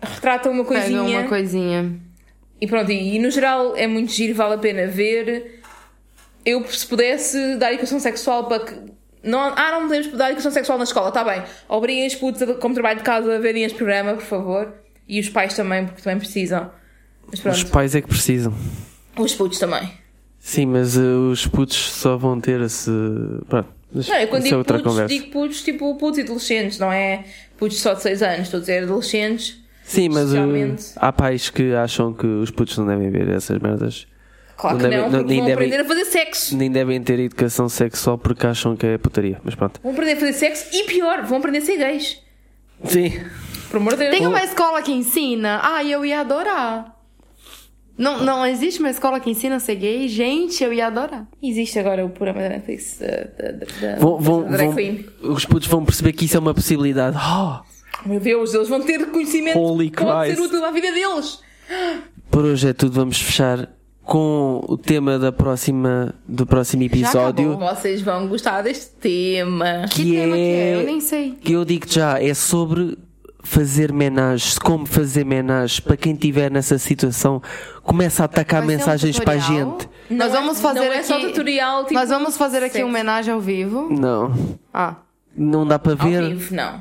retrata uma Pega coisinha. uma coisinha. E pronto, e, e no geral é muito giro, vale a pena ver. Eu, se pudesse dar educação sexual para que. Não, ah, não podemos dar educação sexual na escola, está bem. Obriguem os putos a- como trabalho de casa a verem este programa, por favor. E os pais também, porque também precisam. Os pais é que precisam. os putos também. Sim, mas uh, os putos só vão ter se. Pronto, mas Não, eu quando é digo outra putos, conversa. digo putos tipo putos e adolescentes, não é putos só de 6 anos, estou a dizer adolescentes. Sim, mas uh, há pais que acham que os putos não devem ver essas merdas. Claro não que devem- não, nem vão devem- aprender a fazer sexo. Nem devem ter educação sexual porque acham que é putaria. Mas pronto. Vão aprender a fazer sexo e pior, vão aprender a ser gays. Sim. Por amor de Deus. Tem uma escola que ensina? Ah, eu ia adorar. Não, não existe uma escola que ensina a ser gay? Gente, eu ia adorar. Existe agora o programa da Netflix da, da, da, da- Vão, vão, da vão- queen. os putos vão perceber que isso é uma possibilidade. Oh, Meu Deus, eles vão ter conhecimento Holy que pode Christ. ser útil à vida deles. por hoje é tudo. Vamos fechar com o tema da próxima, do próximo episódio. Vocês vão gostar deste tema. Que, Que tema que é? é- Eu nem sei. que eu digo já, é sobre fazer menagens, como fazer menagens. Para quem estiver nessa situação, começa a atacar Vai um mensagens para a gente. Nós Não é- vamos fazer não é aqui. só tutorial, tipo, Nós vamos fazer aqui uma homenagem ao vivo. Não, Ah. não dá para Ao ver. vivo, não.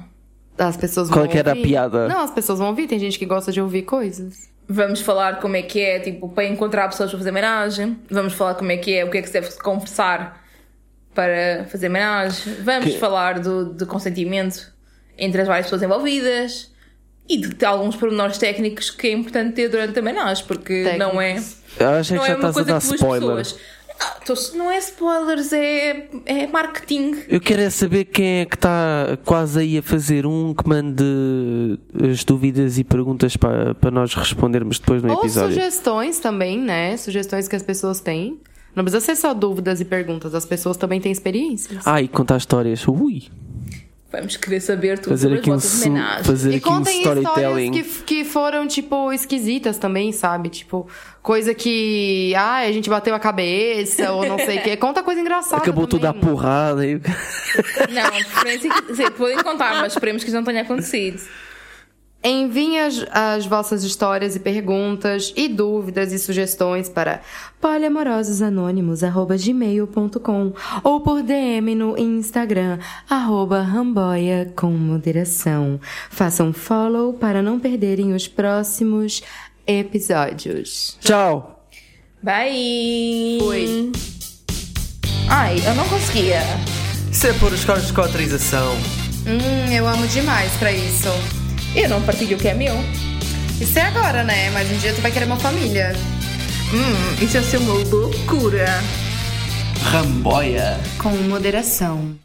As pessoas Qual vão é que era a ouvir. piada? Não, as pessoas vão ouvir. Tem gente que gosta de ouvir coisas. Vamos falar como é que é, tipo, para encontrar pessoas para fazer homenagem. Vamos falar como é que é, o que é que se deve conversar para fazer homenagem. Vamos Que- falar do, do consentimento entre as várias pessoas envolvidas. E de, de alguns pormenores técnicos que é importante ter durante a homenagem, porque não é... Técnicos. Eu acho é não que é já uma estás a coisa dar que duas spoiler. pessoas. Ah, tô- não é spoilers, é, é marketing. Eu quero é saber quem é que está quase aí a fazer um que mande as dúvidas e perguntas para, para nós respondermos depois no Ou episódio. sugestões também, né? Sugestões que as pessoas têm. Não precisa ser só dúvidas e perguntas. As pessoas também têm experiências. Ah, e contar histórias. Ui! Vamos querer saber tudo Fazer sobre aqui as um, vossas su- homenagens. fazer E aqui um contem histórias storytelling. que, que foram, tipo, esquisitas também, sabe? Tipo, coisa que. Ah, a gente bateu a cabeça, ou não sei o quê. Conta coisa engraçada. Acabou tudo à também. porrada. E... Não, podem contar, mas esperemos que isso não tenha acontecido. Enviem as, as vossas histórias e perguntas e dúvidas e sugestões para poliamorososanônimos.gmail.com ou por DM no Instagram, arroba ramboia com moderação. Façam follow para não perderem os próximos episódios. Tchau! Bye! Oi. Ai, eu não conseguia. Isso é por os carros de cotrização. Hum, eu amo demais pra isso. Eu não partilho o que é meu. Isso é agora, né? Mas um dia tu vai querer uma família. Hum, isso ia ser uma loucura. Ramboia. Com moderação.